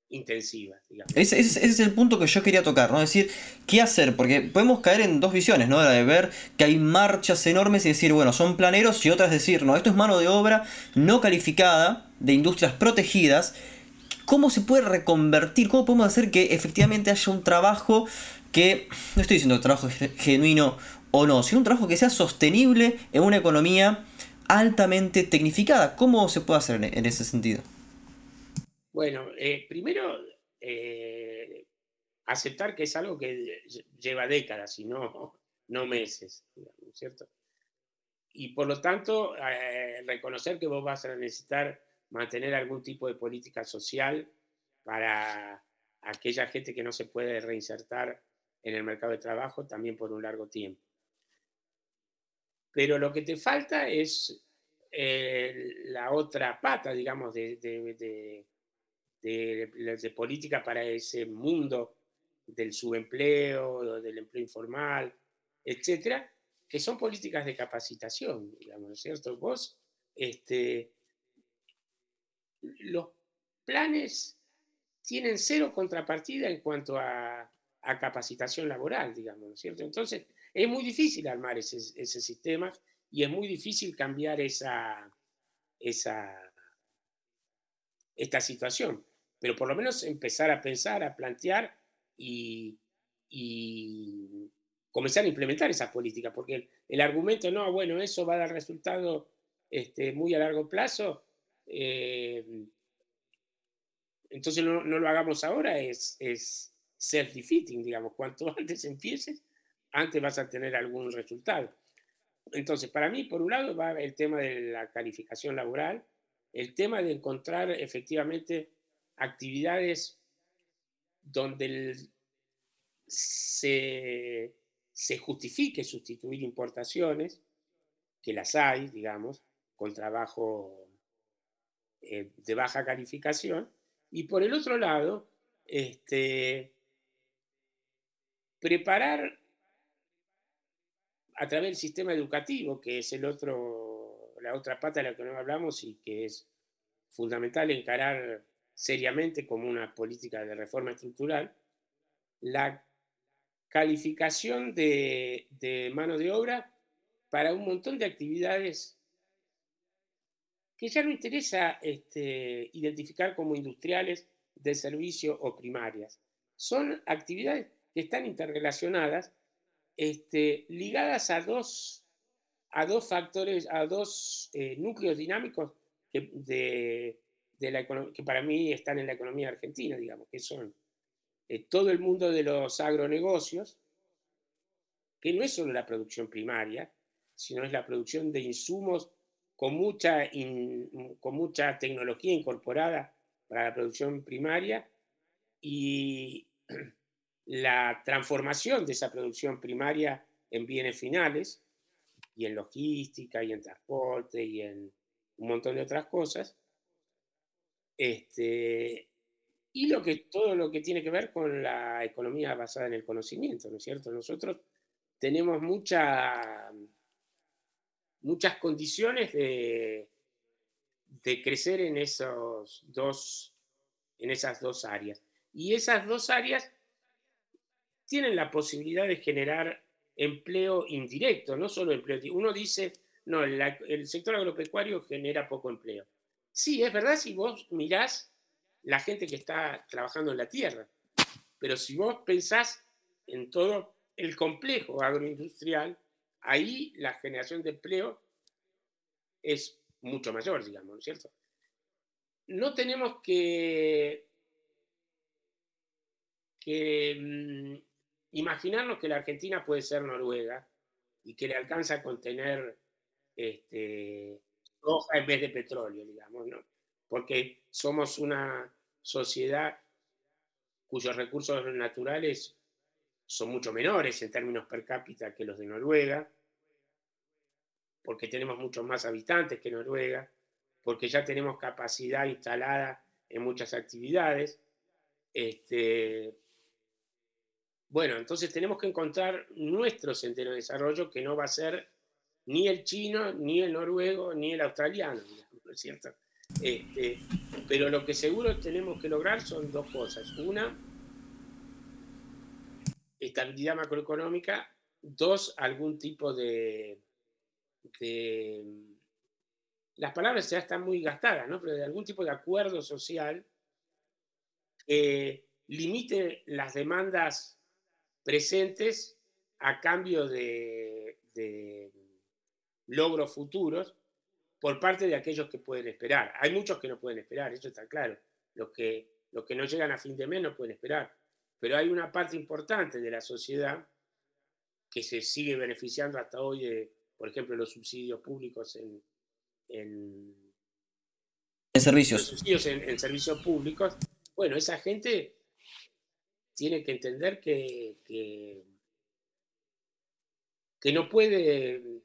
intensivas. Ese, es el punto que yo quería tocar, ¿no? Es decir, ¿qué hacer? Porque podemos caer en dos visiones, ¿no? La de ver que hay marchas enormes y decir, bueno, son planeros, y otras decir, no, esto es mano de obra no calificada de industrias protegidas. ¿Cómo se puede reconvertir? ¿Cómo podemos hacer que efectivamente haya un trabajo que, no estoy diciendo trabajo genuino o no, sino un trabajo que sea sostenible en una economía altamente tecnificada? ¿Cómo se puede hacer en ese sentido? Bueno, eh, primero, eh, aceptar que es algo que lleva décadas y no, no meses, ¿cierto? Y por lo tanto, eh, reconocer que vos vas a necesitar mantener algún tipo de política social para aquella gente que no se puede reinsertar en el mercado de trabajo también por un largo tiempo. Pero lo que te falta es la otra pata, digamos, de, de, política para ese mundo del subempleo, del empleo informal, etcétera, que son políticas de capacitación, digamos, cierto? Vos, este, los planes tienen cero contrapartida en cuanto a, capacitación laboral, digamos, cierto? Entonces, es muy difícil armar ese, ese sistema y es muy difícil cambiar esa, esa, esta situación pero por lo menos empezar a pensar, a plantear y, comenzar a implementar esas políticas, porque el, argumento, no, bueno, eso va a dar resultado este, muy a largo plazo, eh, entonces no, lo hagamos ahora, es, es self-defeating, digamos, cuanto antes empieces, antes vas a tener algún resultado. Entonces, para mí, por un lado, va el tema de la calificación laboral, el tema de encontrar efectivamente actividades donde se, justifique sustituir importaciones, que las hay, digamos, con trabajo eh, de baja calificación, y por el otro lado, este, preparar a través del sistema educativo, que es el otro, la otra pata de la que no hablamos y que es fundamental encarar seriamente como una política de reforma estructural, la calificación de, mano de obra para un montón de actividades que ya no interesa este, identificar como industriales de servicio o primarias. Son actividades que están interrelacionadas, este, ligadas a dos, a dos factores, a dos eh, núcleos dinámicos de, que para mí están en la economía argentina, digamos, que son eh, todo el mundo de los agronegocios, que no es solo la producción primaria, sino es la producción de insumos con mucha, con mucha tecnología incorporada para la producción primaria y la transformación de esa producción primaria en bienes finales y en logística y en transporte y en un montón de otras cosas, este, y lo que, todo lo que tiene que ver con la economía basada en el conocimiento, ¿no es cierto? Nosotros tenemos mucha, muchas condiciones de, de crecer en, esos dos, en esas dos áreas. Y esas dos áreas tienen la posibilidad de generar empleo indirecto, no solo empleo. Uno dice, no, el sector agropecuario genera poco empleo. Sí, es verdad si vos mirás la gente que está trabajando en la tierra, pero si vos pensás en todo el complejo agroindustrial, ahí la generación de empleo es mucho mayor, digamos, ¿no es cierto? No tenemos que, mm, imaginarnos que la Argentina puede ser Noruega y que le alcanza a contener este, en vez de petróleo, digamos, ¿no? Porque somos una sociedad cuyos recursos naturales son mucho menores en términos per cápita que los de Noruega, porque tenemos muchos más habitantes que Noruega, porque ya tenemos capacidad instalada en muchas actividades. Este, bueno, entonces tenemos que encontrar nuestro sendero de desarrollo que no va a ser ni el chino, ni el noruego, ni el australiano, ¿no es cierto? Este, pero lo que seguro tenemos que lograr son dos cosas. Una, estabilidad macroeconómica. Dos, algún tipo de, las palabras ya están muy gastadas, ¿no? Pero de algún tipo de acuerdo social que limite las demandas presentes a cambio de, de logros futuros por parte de aquellos que pueden esperar. Hay muchos que no pueden esperar, eso está claro. Los que, los que no llegan a fin de mes no pueden esperar. Pero hay una parte importante de la sociedad que se sigue beneficiando hasta hoy de, por ejemplo, los subsidios públicos en, en, servicios. subsidios en, servicios públicos. Bueno, esa gente tiene que entender que, que, que no puede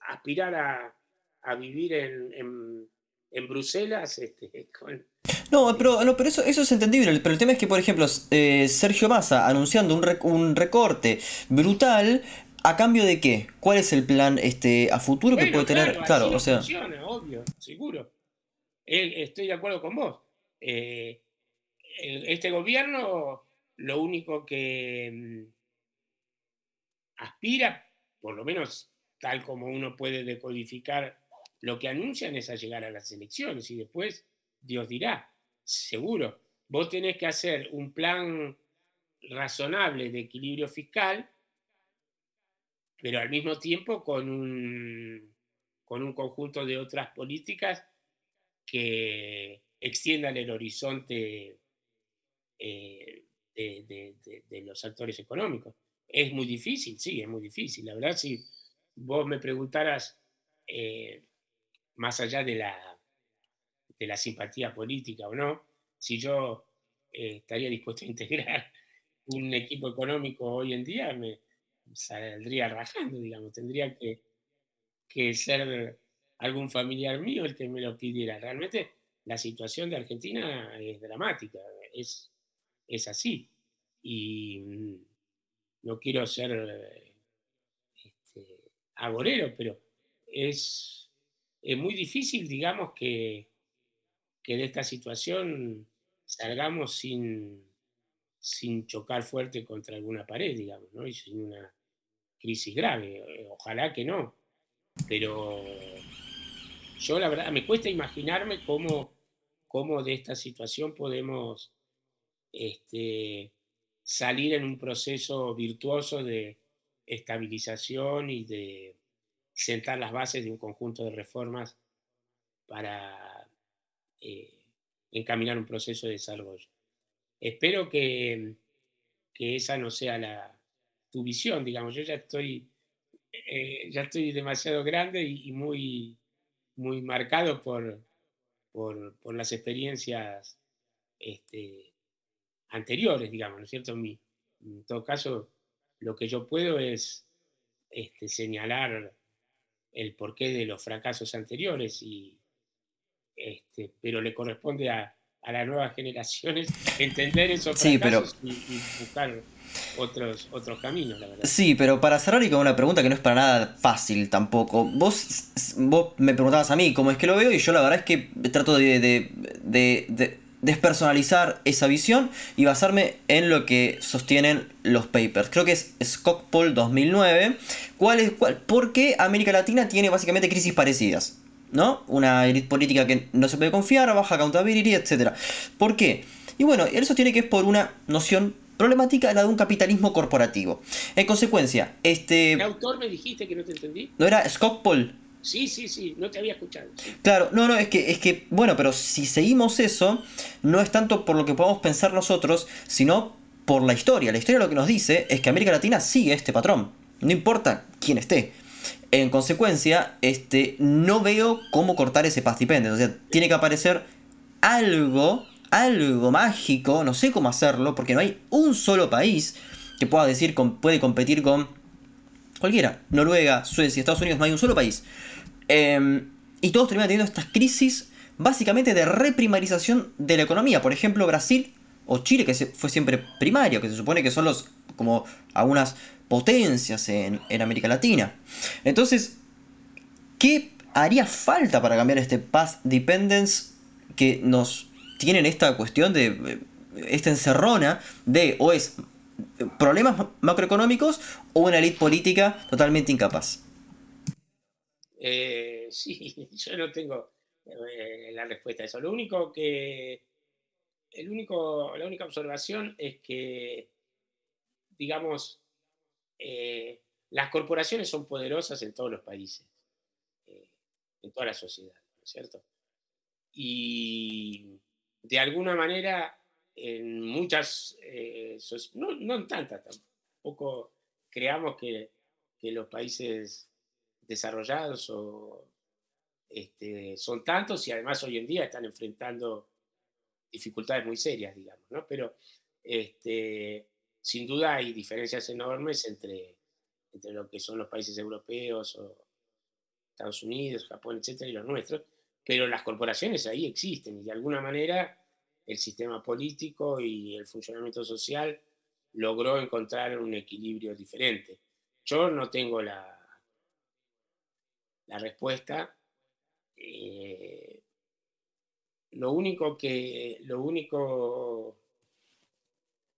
aspirar a, a vivir en, en, Bruselas este, No, pero, no, pero eso, eso es entendible. Pero el tema es que, por ejemplo, eh, Sergio Massa anunciando un, un recorte brutal, ¿a cambio de qué? ¿Cuál es el plan este, a futuro que puede tener? Claro, o sea. Funciona, obvio, seguro. estoy de acuerdo con vos. Eh, este gobierno lo único que mm, aspira, por lo menos tal como uno puede decodificar lo que anuncian es a llegar a las elecciones y después Dios dirá, seguro. Vos tenés que hacer un plan razonable de equilibrio fiscal, pero al mismo tiempo con un, con un conjunto de otras políticas que extiendan el horizonte eh, de, los actores económicos. Es muy difícil, sí, es muy difícil. La verdad, si vos me preguntaras eh, más allá de la, de la simpatía política o no, si yo eh, estaría dispuesto a integrar un equipo económico hoy en día, me saldría rajando, digamos, tendría que, que ser algún familiar mío el que me lo pidiera. Realmente la situación de Argentina es dramática, es, es así. Y mm, no quiero ser este, agorero, pero es es muy difícil, digamos, que, que de esta situación salgamos sin, sin chocar fuerte contra alguna pared, digamos, ¿no? y sin una crisis grave. Eh, ojalá que no. Pero yo la verdad me cuesta imaginarme cómo, cómo de esta situación podemos este, salir en un proceso virtuoso de estabilización y de sentar las bases de un conjunto de reformas para eh, encaminar un proceso de desarrollo. Espero que, que esa no sea la, tu visión, digamos. Yo ya estoy, eh, ya estoy demasiado grande y, muy, muy marcado por, por, las experiencias este, anteriores, digamos, ¿no es cierto? en todo caso, lo que yo puedo es este, señalar el porqué de los fracasos anteriores, y, este, pero le corresponde a, a las nuevas generaciones entender esos fracasos y, buscar otros, otros caminos, la verdad. Sí, pero para cerrar y con una pregunta que no es para nada fácil tampoco. Vos, vos me preguntabas a mí cómo es que lo veo y yo la verdad es que trato de, de, despersonalizar esa visión y basarme en lo que sostienen los papers. Creo que es Scott Paul 2009. ¿Cuál es, cuál, ¿Por qué América Latina tiene básicamente crisis parecidas? ¿No? Una élite política que no se puede confiar, baja accountability, etc. ¿Por qué? Y bueno, él sostiene que es por una noción problemática, la de un capitalismo corporativo. En consecuencia, este... ¿Qué autor me dijiste que no te entendí? ¿No era Scott Paul? Sí, sí, sí, no te había escuchado. Claro, no, no, es que, es que, bueno, pero si seguimos eso, no es tanto por lo que podamos pensar nosotros, sino por la historia. La historia lo que nos dice es que América Latina sigue este patrón, no importa quién esté. En consecuencia, este, no veo cómo cortar ese past dependent. O sea, tiene que aparecer algo algo mágico, no sé cómo hacerlo, porque no hay un solo país que pueda decir puede competir con cualquiera. Noruega, Suecia, Estados Unidos, no hay un solo país. Em, y todos terminan teniendo estas crisis básicamente de reprimarización de la economía. Por ejemplo, Brasil o Chile, que fue siempre primario, que se supone que son los como algunas potencias en, en América Latina. Entonces, ¿qué haría falta para cambiar este path dependence que nos tienen esta cuestión de eh, esta encerrona de o es problemas macroeconómicos o una élite política totalmente incapaz. Eh, sí, yo no tengo eh, la respuesta a eso. Lo único que, el único, la única observación es que, digamos, las corporaciones son poderosas en todos los países, en toda la sociedad, ¿no es cierto? Y de alguna manera, en muchas, eh, no, no, en tantas tampoco, creamos que, los países desarrollados este, son tantos y además hoy en día están enfrentando dificultades muy serias, digamos, ¿no? Pero este, sin duda hay diferencias enormes entre, entre lo que son los países europeos o Estados Unidos, Japón, etcétera, y los nuestros pero las corporaciones ahí existen y de alguna manera el sistema político y el funcionamiento social logró encontrar un equilibrio diferente. Yo no tengo la, la respuesta. Eh, lo único que, lo único,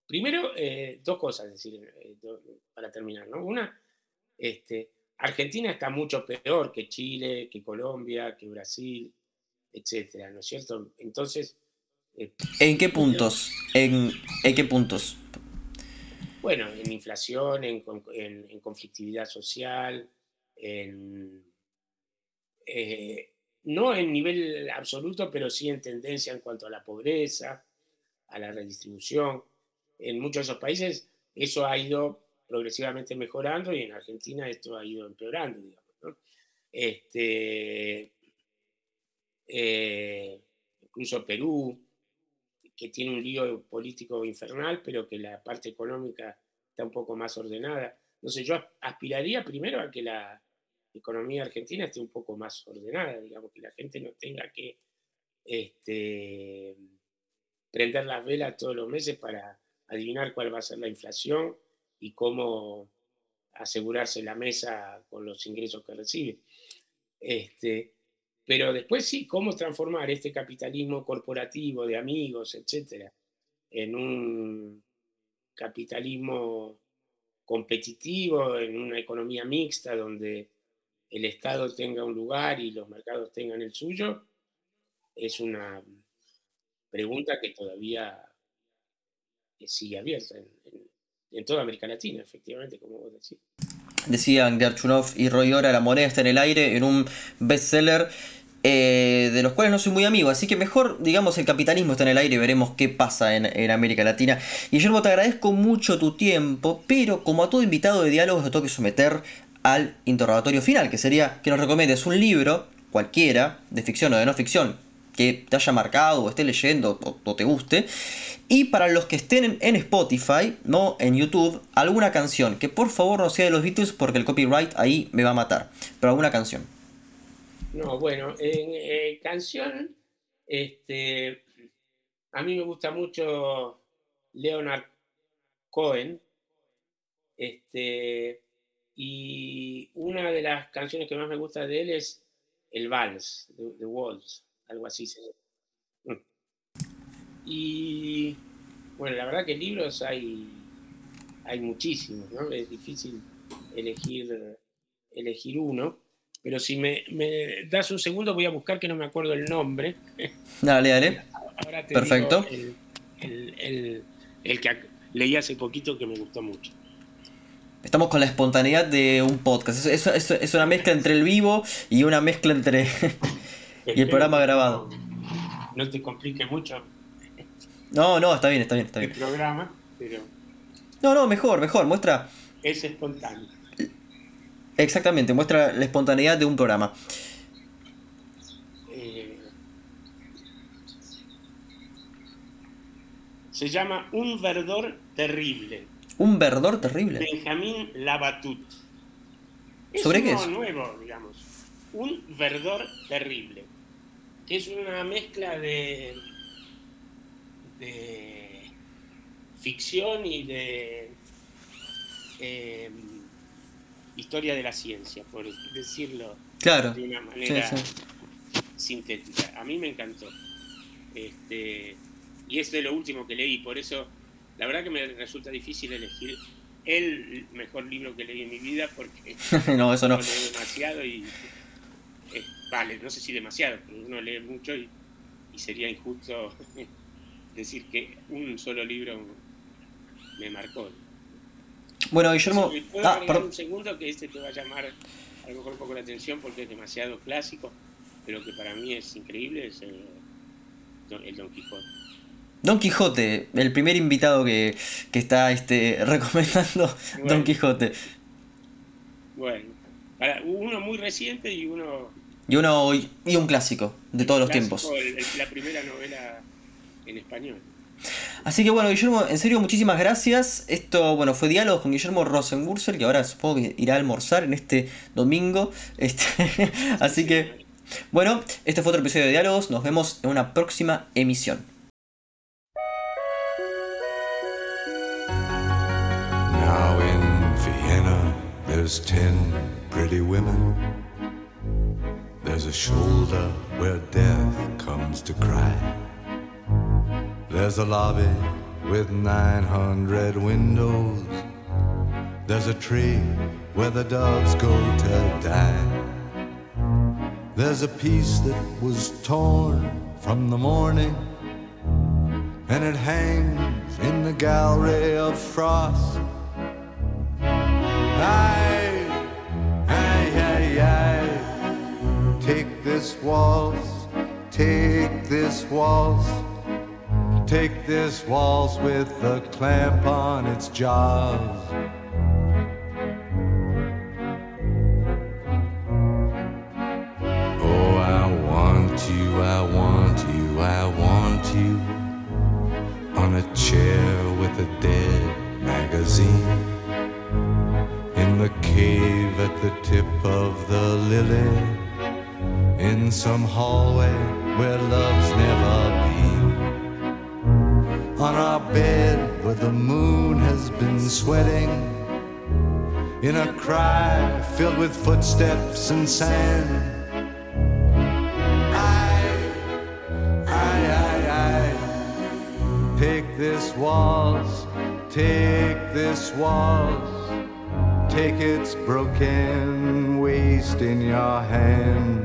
primero, eh, dos cosas, decir, eh, para terminar, ¿no? Una, este, Argentina está mucho peor que Chile, que Colombia, que Brasil, etcétera, ¿no es cierto? Entonces. Eh, ¿En qué puntos? ¿En, qué puntos? Bueno, en inflación, en, conflictividad social, en. No en nivel absoluto, pero sí en tendencia en cuanto a la pobreza, a la redistribución. En muchos de esos países eso ha ido progresivamente mejorando y en Argentina esto ha ido empeorando, digamos. Este, eh, incluso Perú, que tiene un lío político infernal, pero que la parte económica está un poco más ordenada. Entonces yo aspiraría primero a que la economía argentina esté un poco más ordenada, digamos, que la gente no tenga que este, prender las velas todos los meses para adivinar cuál va a ser la inflación y cómo asegurarse la mesa con los ingresos que recibe. Este, pero después sí, cómo transformar este capitalismo corporativo de amigos, etcétera, en un capitalismo competitivo, en una economía mixta donde el Estado tenga un lugar y los mercados tengan el suyo, es una pregunta que todavía sigue abierta en, en toda América Latina, efectivamente, como vos decís. Decían Gerchunov y Roy Ora, La moneda está en el aire, en un bestseller eh, de los cuales no soy muy amigo, así que mejor, digamos, el capitalismo está en el aire y veremos qué pasa en, América Latina. Guillermo, te agradezco mucho tu tiempo, pero como a todo invitado de diálogo te tengo que someter al interrogatorio final, que sería que nos recomiendes un libro, cualquiera, de ficción o de no ficción, que te haya marcado o esté leyendo o, te guste. Y para los que estén en, Spotify, no en YouTube, alguna canción que por favor no sea de los Beatles porque el copyright ahí me va a matar. Pero alguna canción. No, bueno, en eh, canción, este, a mí me gusta mucho Leonard Cohen, Este, y una de las canciones que más me gusta de él es El Vals, The, Waltz, algo así se llama. Y bueno, la verdad que libros hay, hay muchísimos, ¿no? Es difícil elegir, elegir uno. Pero si me, das un segundo, voy a buscar que no me acuerdo el nombre. Dale, dale. Perfecto. el, el que leí hace poquito que me gustó mucho. Estamos con la espontaneidad de un podcast. Es, es, una mezcla entre el vivo y una mezcla entre. Y el programa grabado. No te complique mucho. No, no, está bien, está bien, está bien. El programa, pero. No, no, mejor, mejor. Muestra. Es espontáneo. Exactamente, muestra la espontaneidad de un programa. Eh, se llama Un verdor terrible. Un verdor terrible. Benjamín Labatut. ¿Sobre qué es? nuevo, digamos. Un verdor terrible. Que es una mezcla de, de ficción y de em, historia de la ciencia, por decirlo claro. de una manera sintética. A mí me encantó. Este, y es de lo último que leí, por eso la verdad que me resulta difícil elegir el mejor libro que leí en mi vida porque no, eso no. demasiado y vale, no sé si demasiado, pero uno lee mucho y, sería injusto decir que un solo libro me marcó. Bueno, Guillermo, ¿puedo ah, un segundo que este te va a llamar a lo mejor un poco la atención porque es demasiado clásico, pero que para mí es increíble, es el Don Quijote. Don Quijote, el primer invitado que, está este, recomendando Don Quijote. Bueno, uno muy reciente y uno... Y uno y un clásico de todos los tiempos. la primera novela en español. Así que bueno, Guillermo, en serio, muchísimas gracias. Esto, bueno, fue diálogo con Guillermo Rosenwurzel, que ahora supongo que irá a almorzar en este domingo. Este, así que, bueno, este fue otro episodio de Diálogos. Nos vemos en una próxima emisión. There's ten pretty women. There's a shoulder where death comes to cry. There's a lobby with 900 windows. There's a tree where the doves go to die. There's a piece that was torn from the morning, and it hangs in the gallery of frost. Aye, aye, aye, aye. Take this waltz, take this waltz, take this waltz with a clamp on its jaws. Oh, I want you, I want you, I want you on a chair with a dead magazine in the cave at the tip of the lily, in some hallway where love's never been. On our bed where the moon has been sweating, in a cry filled with footsteps and sand. I, I, I, I, take this waltz, take this waltz take its broken waste in your hand.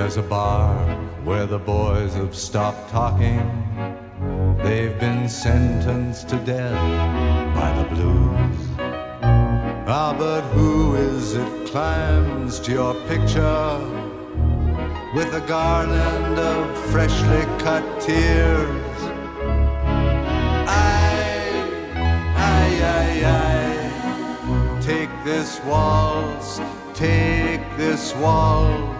There's a bar where the boys have stopped talking. They've been sentenced to death by the blues. Ah, but who is it climbs to your picture with a garland of freshly cut tears? Aye, aye, aye, aye. Take this waltz, take this waltz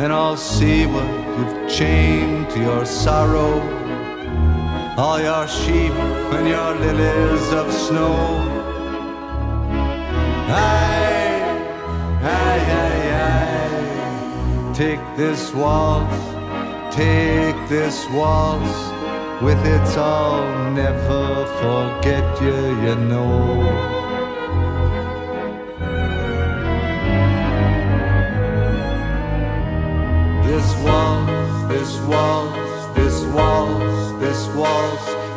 And I'll see what you've chained to your sorrow, all your sheep and your lilies of snow. Aye, aye, aye, aye. Take this waltz, take this waltz. With its I'll never forget you, you know.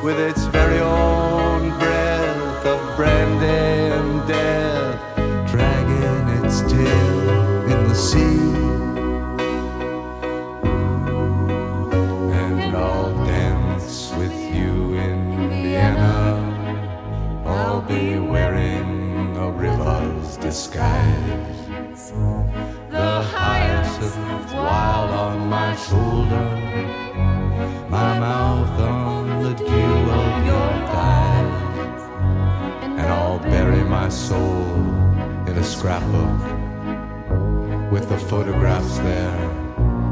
With its very own breath of brandy and death, dragging its tail in the sea. And I'll dance with you in Vienna. I'll be wearing a river's disguise. The hyacinth while on my shoulder, soul in a scrapbook with the photographs there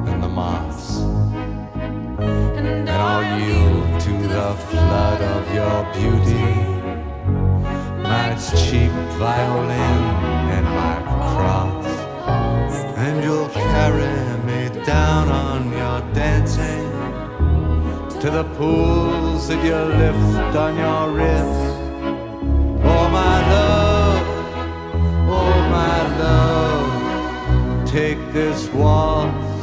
and the moths. And I'll yield to the flood of your beauty, my cheap violin and my cross. And you'll carry me down on your dancing to the pools that you lift on your wrist. My love, take this waltz,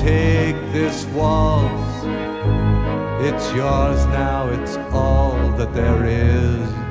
take this waltz. It's yours now, it's all that there is.